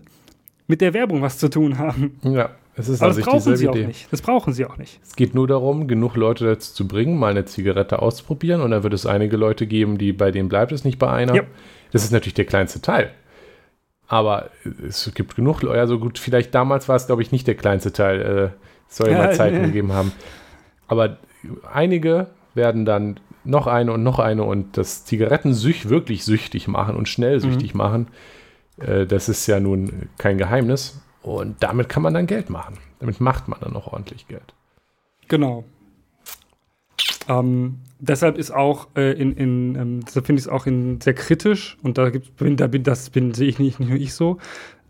mit der Werbung was zu tun haben. Ja, es ist Aber das brauchen sie auch Idee. nicht. Das brauchen sie auch nicht. Es geht nur darum, genug Leute dazu zu bringen, mal eine Zigarette auszuprobieren und dann wird es einige Leute geben, die bei denen bleibt es nicht bei einer. Ja. Das ist natürlich der kleinste Teil. Aber es gibt genug Leute, also gut, vielleicht damals war es, glaube ich, nicht der kleinste Teil. Äh, es soll ja mal Zeiten nee. gegeben haben. Aber einige werden dann noch eine und noch eine und das Zigarettensüch wirklich süchtig machen und schnell süchtig mhm. machen. Äh, das ist ja nun kein Geheimnis. Und damit kann man dann Geld machen. Damit macht man dann auch ordentlich Geld. Genau. Ähm, deshalb ist auch äh, in, in ähm, deshalb finde ich es auch in, sehr kritisch und da gibt da bin, das bin, sehe ich nicht, nicht nur ich so.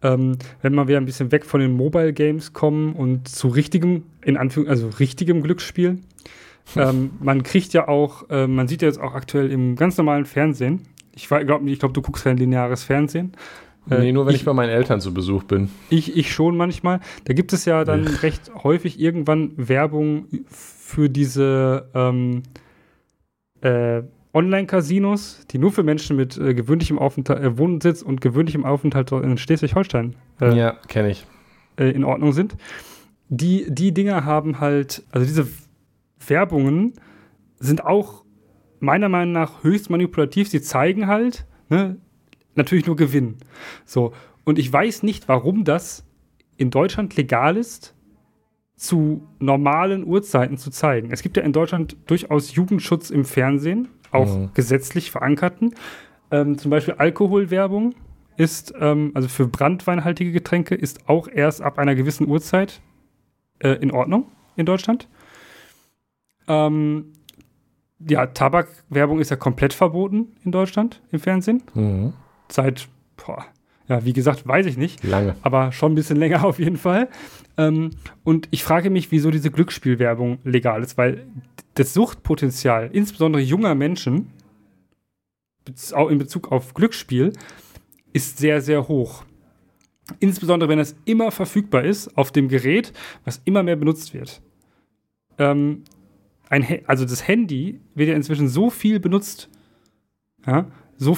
Ähm, wenn wir wieder ein bisschen weg von den Mobile Games kommen und zu richtigem, in Anführung, also richtigem Glücksspiel. ähm, man kriegt ja auch, äh, man sieht ja jetzt auch aktuell im ganz normalen Fernsehen. Ich glaube, ich glaub, du guckst kein lineares Fernsehen. Äh, nee, nur wenn ich, ich, bei meinen Eltern zu Besuch bin. Ich, ich schon manchmal. Da gibt es ja dann recht häufig irgendwann Werbung für diese ähm, äh, Online-Casinos, die nur für Menschen mit äh, gewöhnlichem Aufenthalt, äh, Wohnsitz und gewöhnlichem Aufenthalt in Schleswig-Holstein äh, ja, kenne ich. Äh, in Ordnung sind. Die, die Dinger haben halt, also diese Werbungen sind auch meiner Meinung nach höchst manipulativ. Sie zeigen halt, ne, natürlich nur Gewinn. So. Und ich weiß nicht, warum das in Deutschland legal ist, zu normalen Uhrzeiten zu zeigen. Es gibt ja in Deutschland durchaus Jugendschutz im Fernsehen, auch mhm. gesetzlich verankerten. Ähm, zum Beispiel Alkoholwerbung ist, ähm, also für brandweinhaltige Getränke, ist auch erst ab einer gewissen Uhrzeit äh, in Ordnung in Deutschland. Ähm, ja, Tabakwerbung ist ja komplett verboten in Deutschland im Fernsehen. Mhm. Seit, boah, ja, wie gesagt, weiß ich nicht. Lange. Aber schon ein bisschen länger auf jeden Fall. Ähm, und ich frage mich, wieso diese Glücksspielwerbung legal ist, weil das Suchtpotenzial, insbesondere junger Menschen, auch in Bezug auf Glücksspiel, ist sehr, sehr hoch. Insbesondere, wenn es immer verfügbar ist auf dem Gerät, was immer mehr benutzt wird. ähm, also das Handy wird ja inzwischen so viel benutzt, ja, so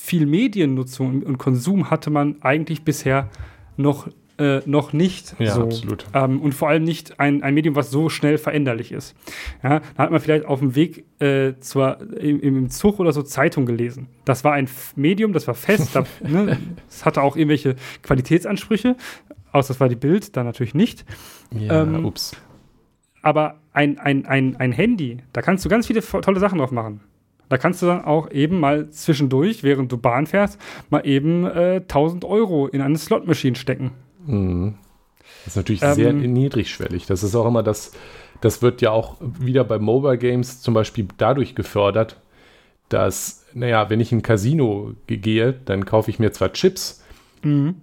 viel Mediennutzung und Konsum hatte man eigentlich bisher noch, äh, noch nicht. Ja, so. absolut. Ähm, und vor allem nicht ein, ein Medium, was so schnell veränderlich ist. Ja, da hat man vielleicht auf dem Weg äh, zur, im, im Zug oder so Zeitung gelesen. Das war ein Medium, das war fest, das, ne, das hatte auch irgendwelche Qualitätsansprüche, außer das war die Bild, dann natürlich nicht. Ja, Ähm, ups. Aber ein, ein, ein, ein Handy, da kannst du ganz viele tolle Sachen drauf machen. Da kannst du dann auch eben mal zwischendurch, während du Bahn fährst, mal eben äh, 1000 Euro in eine Slot-Machine stecken. Mhm. Das ist natürlich Ähm, sehr niedrigschwellig. Das ist auch immer das, das wird ja auch wieder bei Mobile Games zum Beispiel dadurch gefördert, dass, naja, wenn ich in ein Casino ge- gehe, dann kaufe ich mir zwar Chips,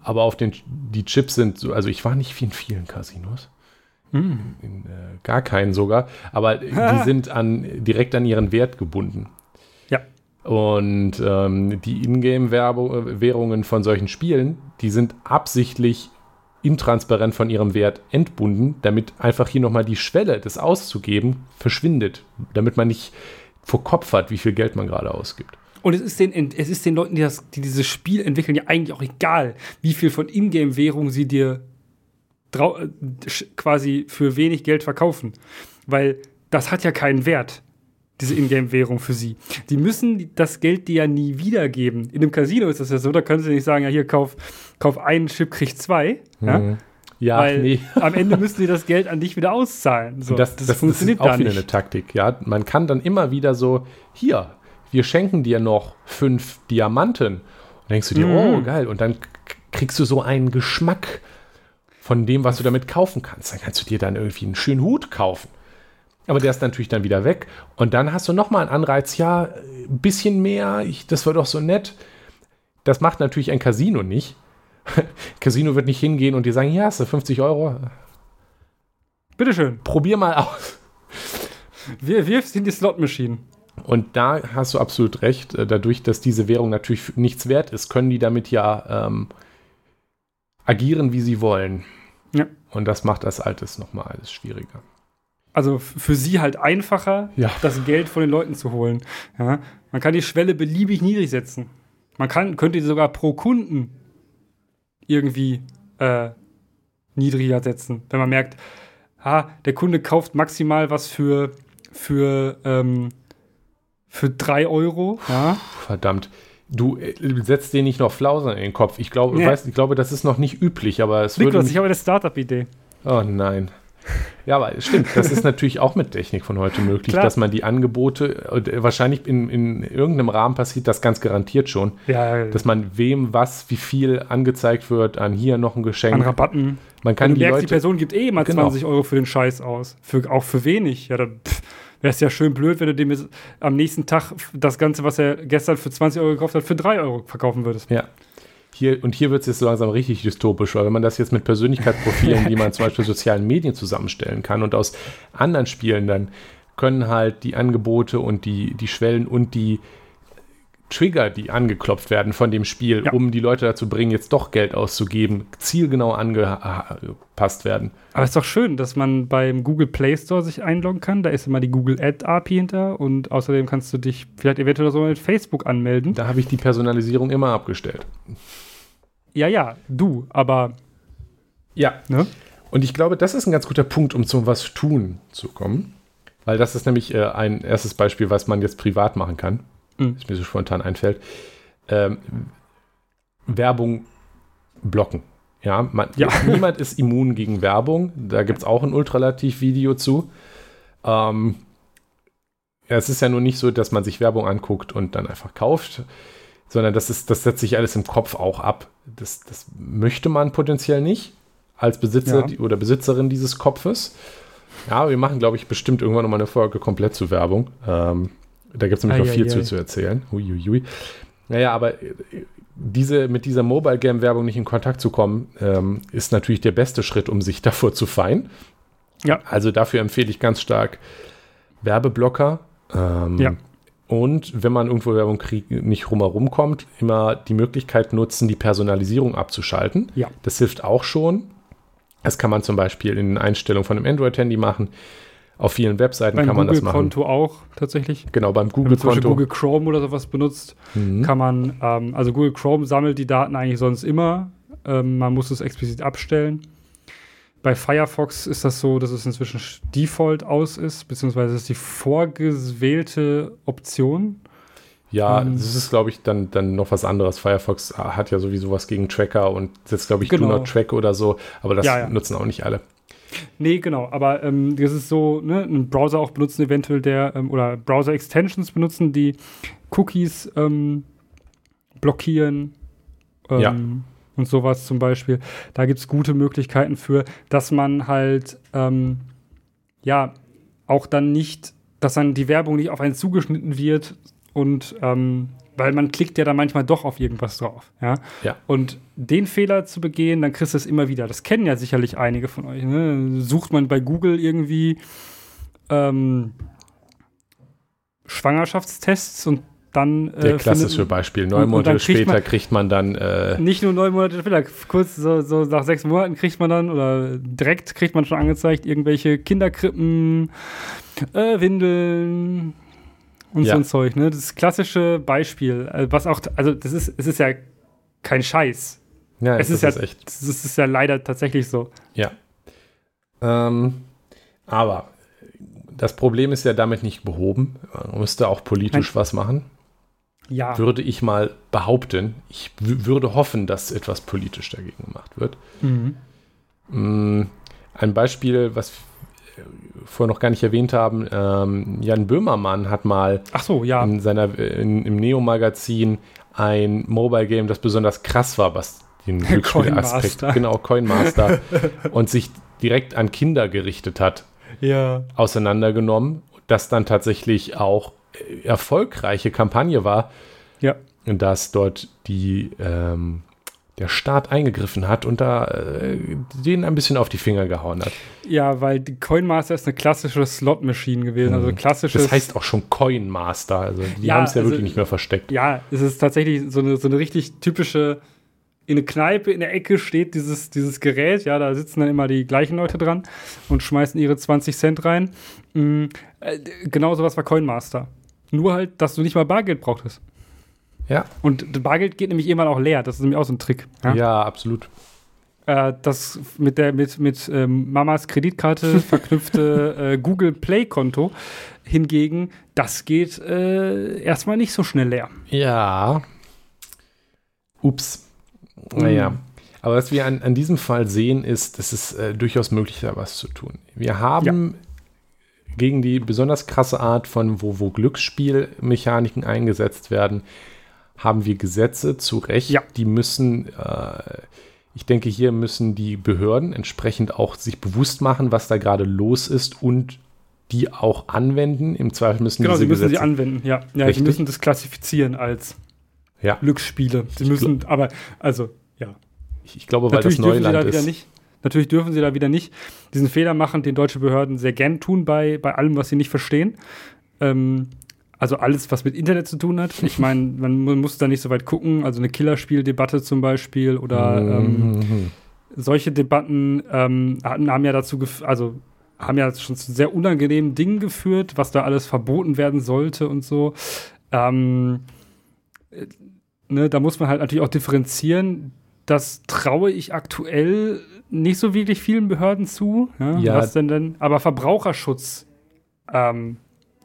aber auf den, die Chips sind so, also ich war nicht in vielen Casinos. In, äh, gar keinen sogar, aber die sind an, direkt an ihren Wert gebunden. Und ähm, die Ingame-Währungen von solchen Spielen, die sind absichtlich intransparent von ihrem Wert entbunden, damit einfach hier nochmal die Schwelle, das auszugeben, verschwindet. Damit man nicht vor Kopf hat, wie viel Geld man gerade ausgibt. Und es ist den, es ist den Leuten, die, das, die dieses Spiel entwickeln, ja eigentlich auch egal, wie viel von Ingame-Währung sie dir äh, quasi für wenig Geld verkaufen. Weil das hat ja keinen Wert, diese Ingame-Währung für sie. Die müssen das Geld dir ja nie wiedergeben. In einem Casino ist das ja so, da können sie nicht sagen, ja, hier, kauf, kauf einen Chip, krieg zwei. Ja? Mhm. Ja, Weil nee. am Ende müssen sie das Geld an dich wieder auszahlen. So, Und das, das, funktioniert ist auch wieder nicht. eine Taktik. Ja, man kann dann immer wieder so, hier, wir schenken dir noch fünf Diamanten. Und denkst du dir, Mhm. oh, geil. Und dann kriegst du so einen Geschmack von dem, was du damit kaufen kannst. Dann kannst du dir dann irgendwie einen schönen Hut kaufen. Aber der ist natürlich dann wieder weg. Und dann hast du nochmal einen Anreiz, ja, ein bisschen mehr, ich, das war doch so nett. Das macht natürlich ein Casino nicht. Casino wird nicht hingehen und dir sagen, ja, hast du 50 Euro, Bitteschön, probier mal aus. wir wirfst in die Slot-Machine. Und da hast du absolut recht. äh, Dadurch, dass diese Währung natürlich nichts wert ist, können die damit ja ähm, agieren, wie sie wollen. Ja. Und das macht das Altes nochmal alles schwieriger. Also für sie halt einfacher, Ja. das Geld von den Leuten zu holen. Ja? Man kann die Schwelle beliebig niedrig setzen. Man kann, könnte die sogar pro Kunden irgendwie äh, niedriger setzen. Wenn man merkt, ha, der Kunde kauft maximal was für, für, ähm, für 3 Euro. Ja? Verdammt. Du äh, setzt dir nicht noch Flausen in den Kopf. Ich glaube, Nee. ich glaube, das ist noch nicht üblich, aber es würde. Niklas, Mich, ich habe eine Startup-Idee. oh nein. Ja, aber es stimmt, das ist natürlich auch mit Technik von heute möglich, Klar. dass man die Angebote, äh, wahrscheinlich in, in irgendeinem Rahmen passiert das ganz garantiert schon, Ja, dass man wem was, wie viel angezeigt wird, an hier noch ein Geschenk. an Rabatten. Man kann du die merkst, die Leute, Person gibt eh mal Genau. 20 Euro für den Scheiß aus. Für, auch für wenig. Ja, dann wäre es ja schön blöd, wenn du dem jetzt am nächsten Tag das Ganze, was er gestern für 20 Euro gekauft hat, für 3 Euro verkaufen würdest. ja. Hier, und hier wird es jetzt langsam richtig dystopisch, weil wenn man das jetzt mit Persönlichkeitsprofilen, die man zum Beispiel sozialen Medien zusammenstellen kann und aus anderen Spielen, dann können halt die Angebote und die, die Schwellen und die Trigger, die angeklopft werden von dem Spiel, Ja. um die Leute dazu bringen, jetzt doch Geld auszugeben, zielgenau angepasst werden. Aber es ist doch schön, dass man beim Google Play Store sich einloggen kann. Da ist immer die Google Ad API hinter und außerdem kannst du dich vielleicht eventuell so mit Facebook anmelden. Da habe ich die Personalisierung immer abgestellt. Ja, ja, du, aber Ja, ne? Und ich glaube, das ist ein ganz guter Punkt, um zum was tun zu kommen. Weil das ist nämlich äh, ein erstes Beispiel, was man jetzt privat machen kann. Mhm. Das mir so spontan einfällt. Ähm, Werbung blocken. Ja, man, Ja. niemand ist immun gegen Werbung. Da gibt es auch ein Ultralativ-Video zu. Ähm, ja, es ist ja nur nicht so, dass man sich Werbung anguckt und dann einfach kauft, sondern das, ist, das setzt sich alles im Kopf auch ab. Das, das möchte man potenziell nicht als Besitzer Ja. oder Besitzerin dieses Kopfes. Ja, wir machen, glaube ich, bestimmt irgendwann nochmal eine Folge komplett zu Werbung. Ähm, da gibt es nämlich noch viel zu, Eieiei. zu erzählen. Uiuiui. Naja, aber äh, diese, mit dieser Mobile Game Werbung nicht in Kontakt zu kommen, ähm, ist natürlich der beste Schritt, um sich davor zu feien. Ja. Also dafür empfehle ich ganz stark Werbeblocker. Ähm, Ja. Und wenn man irgendwo Werbung kriegt, nicht rumherum kommt, immer die Möglichkeit nutzen, die Personalisierung abzuschalten. Ja. Das hilft auch schon. Das kann man zum Beispiel in Einstellungen von einem Android-Handy machen. Auf vielen Webseiten beim kann man das machen. Google-Konto auch tatsächlich. Genau, beim Wenn man zum Beispiel Google-Konto. Google Chrome oder sowas benutzt, Mhm. kann man, ähm, also Google Chrome sammelt die Daten eigentlich sonst immer. Ähm, man muss es explizit abstellen. Bei Firefox ist das so, dass es inzwischen Default aus ist, beziehungsweise ist die vorgewählte Option. Ja, Ähm, das ist, glaube ich, dann, dann noch was anderes. Firefox hat ja sowieso was gegen Tracker und setzt, glaube ich, Genau. Do Not Track oder so, aber das Ja, ja. nutzen auch nicht alle. Nee, genau, aber ähm, das ist so, ne, ein Browser auch benutzen eventuell der, ähm, oder Browser-Extensions benutzen, die Cookies ähm, blockieren ähm, Ja. Und sowas zum Beispiel. Da gibt es gute Möglichkeiten für, dass man halt, ähm, ja, auch dann nicht, dass dann die Werbung nicht auf einen zugeschnitten wird und, ähm, weil man klickt ja dann manchmal doch auf irgendwas drauf, ja. Ja. Und den Fehler zu begehen, dann kriegst du es immer wieder. Das kennen ja sicherlich einige von euch. Ne? Sucht man bei Google irgendwie ähm, Schwangerschaftstests und dann äh, Der klassische findet- Beispiel. Neun Monate kriegt später man- kriegt man dann, äh, nicht nur neun Monate später, kurz so, so nach sechs Monaten kriegt man dann oder direkt kriegt man schon angezeigt irgendwelche Kinderkrippen, äh, Windeln und Ja. so ein Zeug. Ne? Das klassische Beispiel, äh, was auch, also das ist, es ist ja kein Scheiß. ja, Es das ist ja, echt. das ist ja leider tatsächlich so. Ja. Ähm, aber das Problem ist ja damit nicht behoben. Man müsste auch politisch was machen. Ja. Würde ich mal behaupten. Ich würde hoffen, dass etwas politisch dagegen gemacht wird. Mhm. Mm, Ein Beispiel, was wir vorher noch gar nicht erwähnt haben, ähm, Jan Böhmermann hat mal so, ja. in seiner, in, im Neo-Magazin ein Mobile-Game, das besonders krass war, was den Glücksspielaspekt, genau, Coinmaster, und sich direkt an Kinder gerichtet hat, Ja. auseinandergenommen, das dann tatsächlich auch äh, erfolgreiche Kampagne war, Ja. dass dort die, ähm, der Staat eingegriffen hat und da äh, denen ein bisschen auf die Finger gehauen hat. Ja, weil die Coinmaster ist eine klassische Slot-Machine gewesen. Also klassisches. Das heißt auch schon Coinmaster, also die Ja, haben es ja also- wirklich nicht mehr versteckt. Ja, es ist tatsächlich so eine, so eine richtig typische. In der Kneipe in der Ecke steht dieses, dieses Gerät, ja, da sitzen dann immer die gleichen Leute dran und schmeißen ihre 20 Cent rein. Mhm. Äh, genau sowas war Coinmaster. Nur halt, dass du nicht mal Bargeld brauchtest. Ja, Und Bargeld geht nämlich irgendwann auch leer. Das ist nämlich auch so ein Trick. Ja? ja, absolut. Äh, das mit der mit, mit ähm, Mamas Kreditkarte verknüpfte äh, Google Play Konto hingegen, das geht äh, erstmal nicht so schnell leer. Ja. Ups. Naja. Mhm. Aber was wir an, an diesem Fall sehen, ist, es ist äh, durchaus möglich, da was zu tun. Wir haben gegen die besonders krasse Art von, wo, wo Glücksspielmechaniken eingesetzt werden, haben wir Gesetze zu Recht, Ja. die müssen, äh, ich denke, hier müssen die Behörden entsprechend auch sich bewusst machen, was da gerade los ist und die auch anwenden. Im Zweifel müssen Genau, diese sie müssen sie Gesetze anwenden, ja. Ja, Richtig. sie müssen das klassifizieren als Ja. Glücksspiele. Sie Ich müssen, aber, also, ja. Ich, ich glaube, weil das Natürlich dürfen sie da Neuland ist. nicht. Natürlich dürfen sie da wieder nicht diesen Fehler machen, den deutsche Behörden sehr gern tun bei, bei allem, was sie nicht verstehen. Ähm, also alles, was mit Internet zu tun hat. Ich meine, man mu- muss da nicht so weit gucken. Also eine Killerspieldebatte zum Beispiel oder ähm, Mhm. solche Debatten ähm, haben ja dazu, also haben ja schon zu sehr unangenehmen Dingen geführt, was da alles verboten werden sollte und so. Ähm, äh, ne, da muss man halt natürlich auch differenzieren. Das traue ich aktuell nicht so wirklich vielen Behörden zu. Ja, Ja. Was denn denn? Aber Verbraucherschutz. Ähm,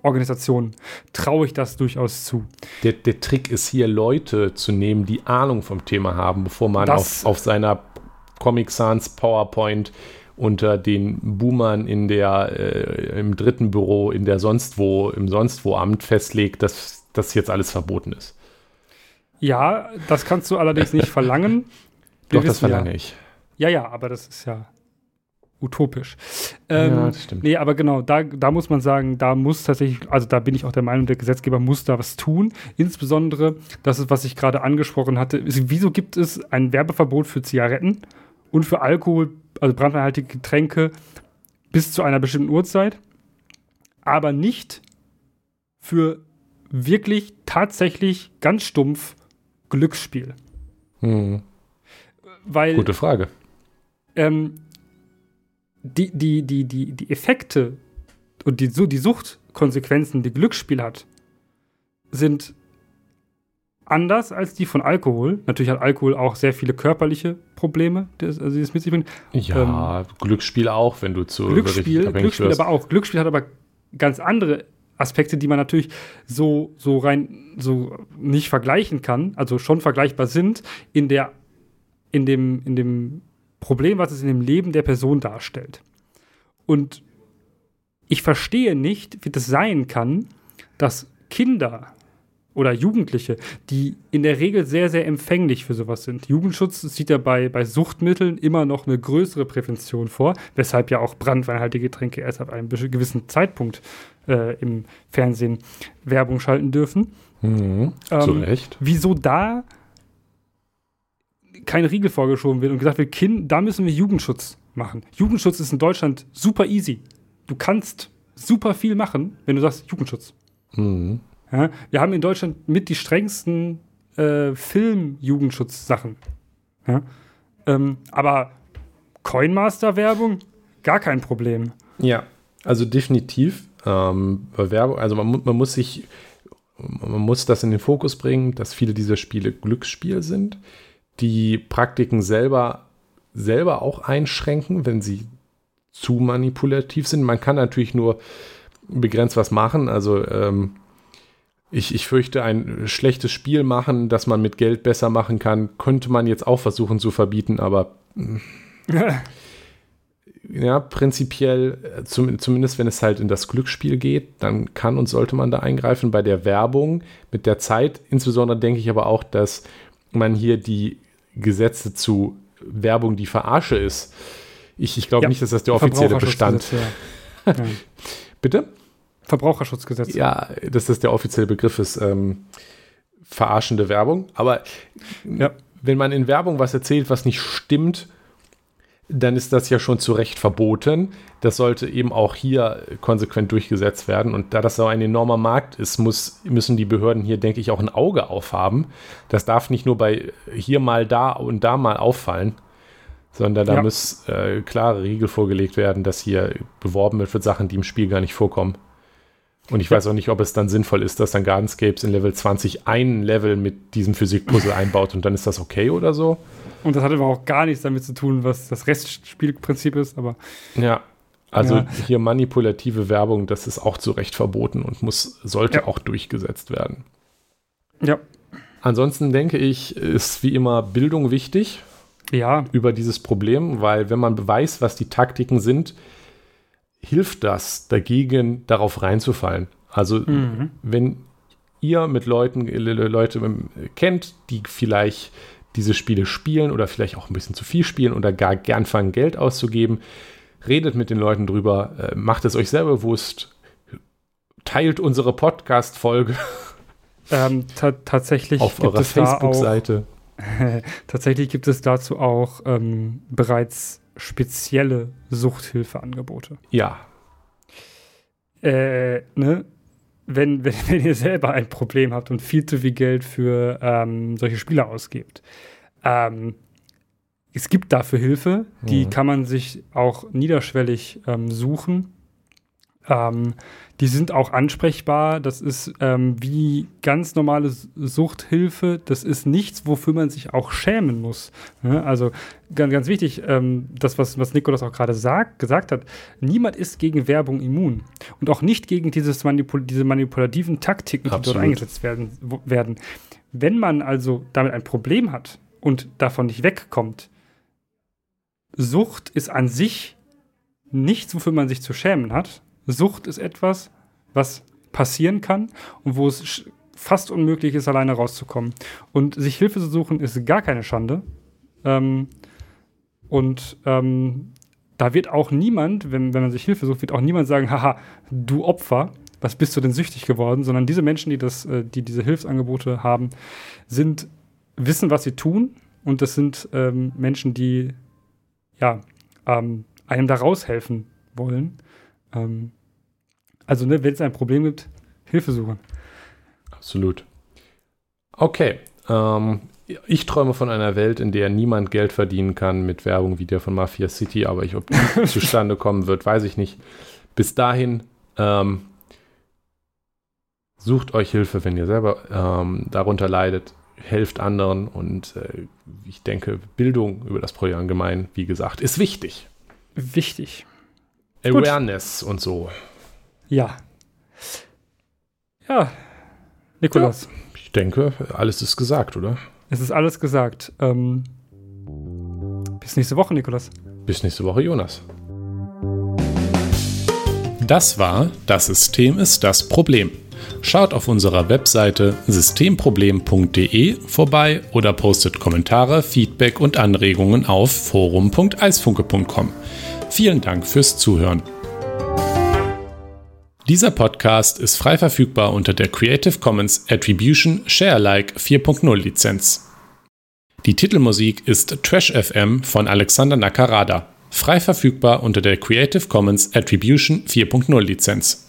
Organisationen traue ich das durchaus zu. Der, der Trick ist hier, Leute zu nehmen, die Ahnung vom Thema haben, bevor man auf, auf seiner Comic Sans PowerPoint unter den Boomern in der, äh, im dritten Büro, in der sonst wo, im sonst wo Amt festlegt, dass das jetzt alles verboten ist. Ja, das kannst du allerdings nicht verlangen. Wir Doch, das wissen ja- verlange ich. Ja, ja, aber das ist ja utopisch. Ähm, Ja, das stimmt. Nee, aber genau, da, da muss man sagen, da muss tatsächlich, also da bin ich auch der Meinung, der Gesetzgeber muss da was tun. Insbesondere, das ist, was ich gerade angesprochen hatte, ist, wieso gibt es ein Werbeverbot für Zigaretten und für Alkohol, also brandhaltige Getränke bis zu einer bestimmten Uhrzeit, aber nicht für wirklich tatsächlich ganz stumpf Glücksspiel. Hm. Weil Gute Frage. Ähm, die, die, die, die, die Effekte und die, die Suchtkonsequenzen, die Glücksspiel hat, sind anders als die von Alkohol. Natürlich hat Alkohol auch sehr viele körperliche Probleme, die es, also die es mit sich bringt. Ja, ähm, Glücksspiel auch, wenn du zu Glücksspiel, Glücksspiel wirst. aber auch. Glücksspiel hat aber ganz andere Aspekte, die man natürlich so, so rein so nicht vergleichen kann, also schon vergleichbar sind, in der, in dem, in dem Problem, was es in dem Leben der Person darstellt. Und ich verstehe nicht, wie das sein kann, dass Kinder oder Jugendliche, die in der Regel sehr, sehr empfänglich für sowas sind. Jugendschutz sieht ja bei, bei Suchtmitteln immer noch eine größere Prävention vor, weshalb ja auch brandweinhaltige Getränke erst ab einem gewissen Zeitpunkt äh, im Fernsehen Werbung schalten dürfen. Mhm, ähm, zu Recht. Wieso da kein Riegel vorgeschoben wird und gesagt wird, kind, da müssen wir Jugendschutz machen. Jugendschutz ist in Deutschland super easy. Du kannst super viel machen, wenn du sagst Jugendschutz. Mhm. Ja, wir haben in Deutschland mit die strengsten äh, Film-Jugendschutz-Sachen. Ja? Ähm, aber Coinmaster-Werbung, gar kein Problem. Ja, also definitiv. Ähm, Werbung, also man, man muss sich, man muss das in den Fokus bringen, dass viele dieser Spiele Glücksspiel sind, die Praktiken selber, selber auch einschränken, wenn sie zu manipulativ sind. Man kann natürlich nur begrenzt was machen. Also ähm, ich, ich fürchte, ein schlechtes Spiel machen, das man mit Geld besser machen kann, könnte man jetzt auch versuchen zu verbieten, aber ja, prinzipiell, äh, zum, zumindest wenn es halt in das Glücksspiel geht, dann kann und sollte man da eingreifen. Bei der Werbung mit der Zeit, insbesondere denke ich aber auch, dass man hier die Gesetze zu Werbung, die Verarsche ist. Ich, ich glaube ja, nicht, dass das der offizielle Bestand. Ja. Ja. Bitte? Verbraucherschutzgesetz. Ja, dass das der offizielle Begriff ist. Ähm, verarschende Werbung. Aber ja. wenn man in Werbung was erzählt, was nicht stimmt, dann ist das ja schon zu Recht verboten. Das sollte eben auch hier konsequent durchgesetzt werden. Und da das so ein enormer Markt ist, muss, müssen die Behörden hier, denke ich, auch ein Auge aufhaben. Das darf nicht nur bei hier mal da und da mal auffallen, sondern da ja. muss äh, klare Riegel vorgelegt werden, dass hier beworben wird für Sachen, die im Spiel gar nicht vorkommen. Und ich weiß auch nicht, ob es dann sinnvoll ist, dass dann Gardenscapes in Level 20 ein Level mit diesem Physikpuzzle einbaut und dann ist das okay oder so. Und das hat aber auch gar nichts damit zu tun, was das Restspielprinzip ist, aber. Ja. Also ja. hier manipulative Werbung, das ist auch zu Recht verboten und muss, sollte ja. auch durchgesetzt werden. Ja. Ansonsten denke ich, ist wie immer Bildung wichtig. Ja. Über dieses Problem, weil wenn man weiß, was die Taktiken sind, hilft das dagegen, darauf reinzufallen. Also mhm. wenn ihr mit Leuten, Leute kennt, die vielleicht diese Spiele spielen oder vielleicht auch ein bisschen zu viel spielen oder gar gern fangen, Geld auszugeben, redet mit den Leuten drüber, äh, macht es euch selber bewusst, teilt unsere Podcast-Folge. Ähm, ta tatsächlich auf eurer Facebook-Seite. tatsächlich gibt es dazu auch ähm, bereits spezielle Suchthilfeangebote. Ja. Äh, ne? Wenn, wenn, wenn, ihr selber ein Problem habt und viel zu viel Geld für ähm, solche Spiele ausgebt, ähm, es gibt dafür Hilfe, die mhm. kann man sich auch niederschwellig ähm, suchen. Ähm, die sind auch ansprechbar. Das ist ähm, wie ganz normale Suchthilfe. Das ist nichts, wofür man sich auch schämen muss. Ja, also ganz, ganz wichtig, ähm, das, was, was Nikolas auch gerade gesagt hat, niemand ist gegen Werbung immun. Und auch nicht gegen dieses Manipul diese manipulativen Taktiken, die Absolut. dort eingesetzt werden, werden. Wenn man also damit ein Problem hat und davon nicht wegkommt, Sucht ist an sich nichts, wofür man sich zu schämen hat, Sucht ist etwas, was passieren kann und wo es fast unmöglich ist, alleine rauszukommen. Und sich Hilfe zu suchen, ist gar keine Schande. Ähm, und ähm, da wird auch niemand, wenn, wenn man sich Hilfe sucht, wird auch niemand sagen, haha, du Opfer, was bist du denn süchtig geworden? Sondern diese Menschen, die, das, äh, die diese Hilfsangebote haben, sind, wissen, was sie tun. Und das sind ähm, Menschen, die ja, ähm, einem da raushelfen wollen. Ähm, also, ne, wenn es ein Problem gibt, Hilfe suchen. Absolut. Okay. Ähm, ich träume von einer Welt, in der niemand Geld verdienen kann mit Werbung wie der von Mafia City, aber ich, ob die zustande kommen wird, weiß ich nicht. Bis dahin, Ähm, sucht euch Hilfe, wenn ihr selber ähm, darunter leidet. Helft anderen und äh, ich denke, Bildung über das Projekt allgemein, wie gesagt, ist wichtig. Wichtig. Awareness Gut. und so. Ja. Ja. Nikolas. Ja, ich denke, alles ist gesagt, oder? Es ist alles gesagt. Ähm, bis nächste Woche, Nikolas. Bis nächste Woche, Jonas. Das war Das System ist das Problem. Schaut auf unserer Webseite systemproblem.de vorbei oder postet Kommentare, Feedback und Anregungen auf forum.eisfunke.com. Vielen Dank fürs Zuhören. Dieser Podcast ist frei verfügbar unter der Creative Commons Attribution Sharealike 4.0 Lizenz. Die Titelmusik ist Trash FM von Alexander Nakarada, frei verfügbar unter der Creative Commons Attribution 4.0 Lizenz.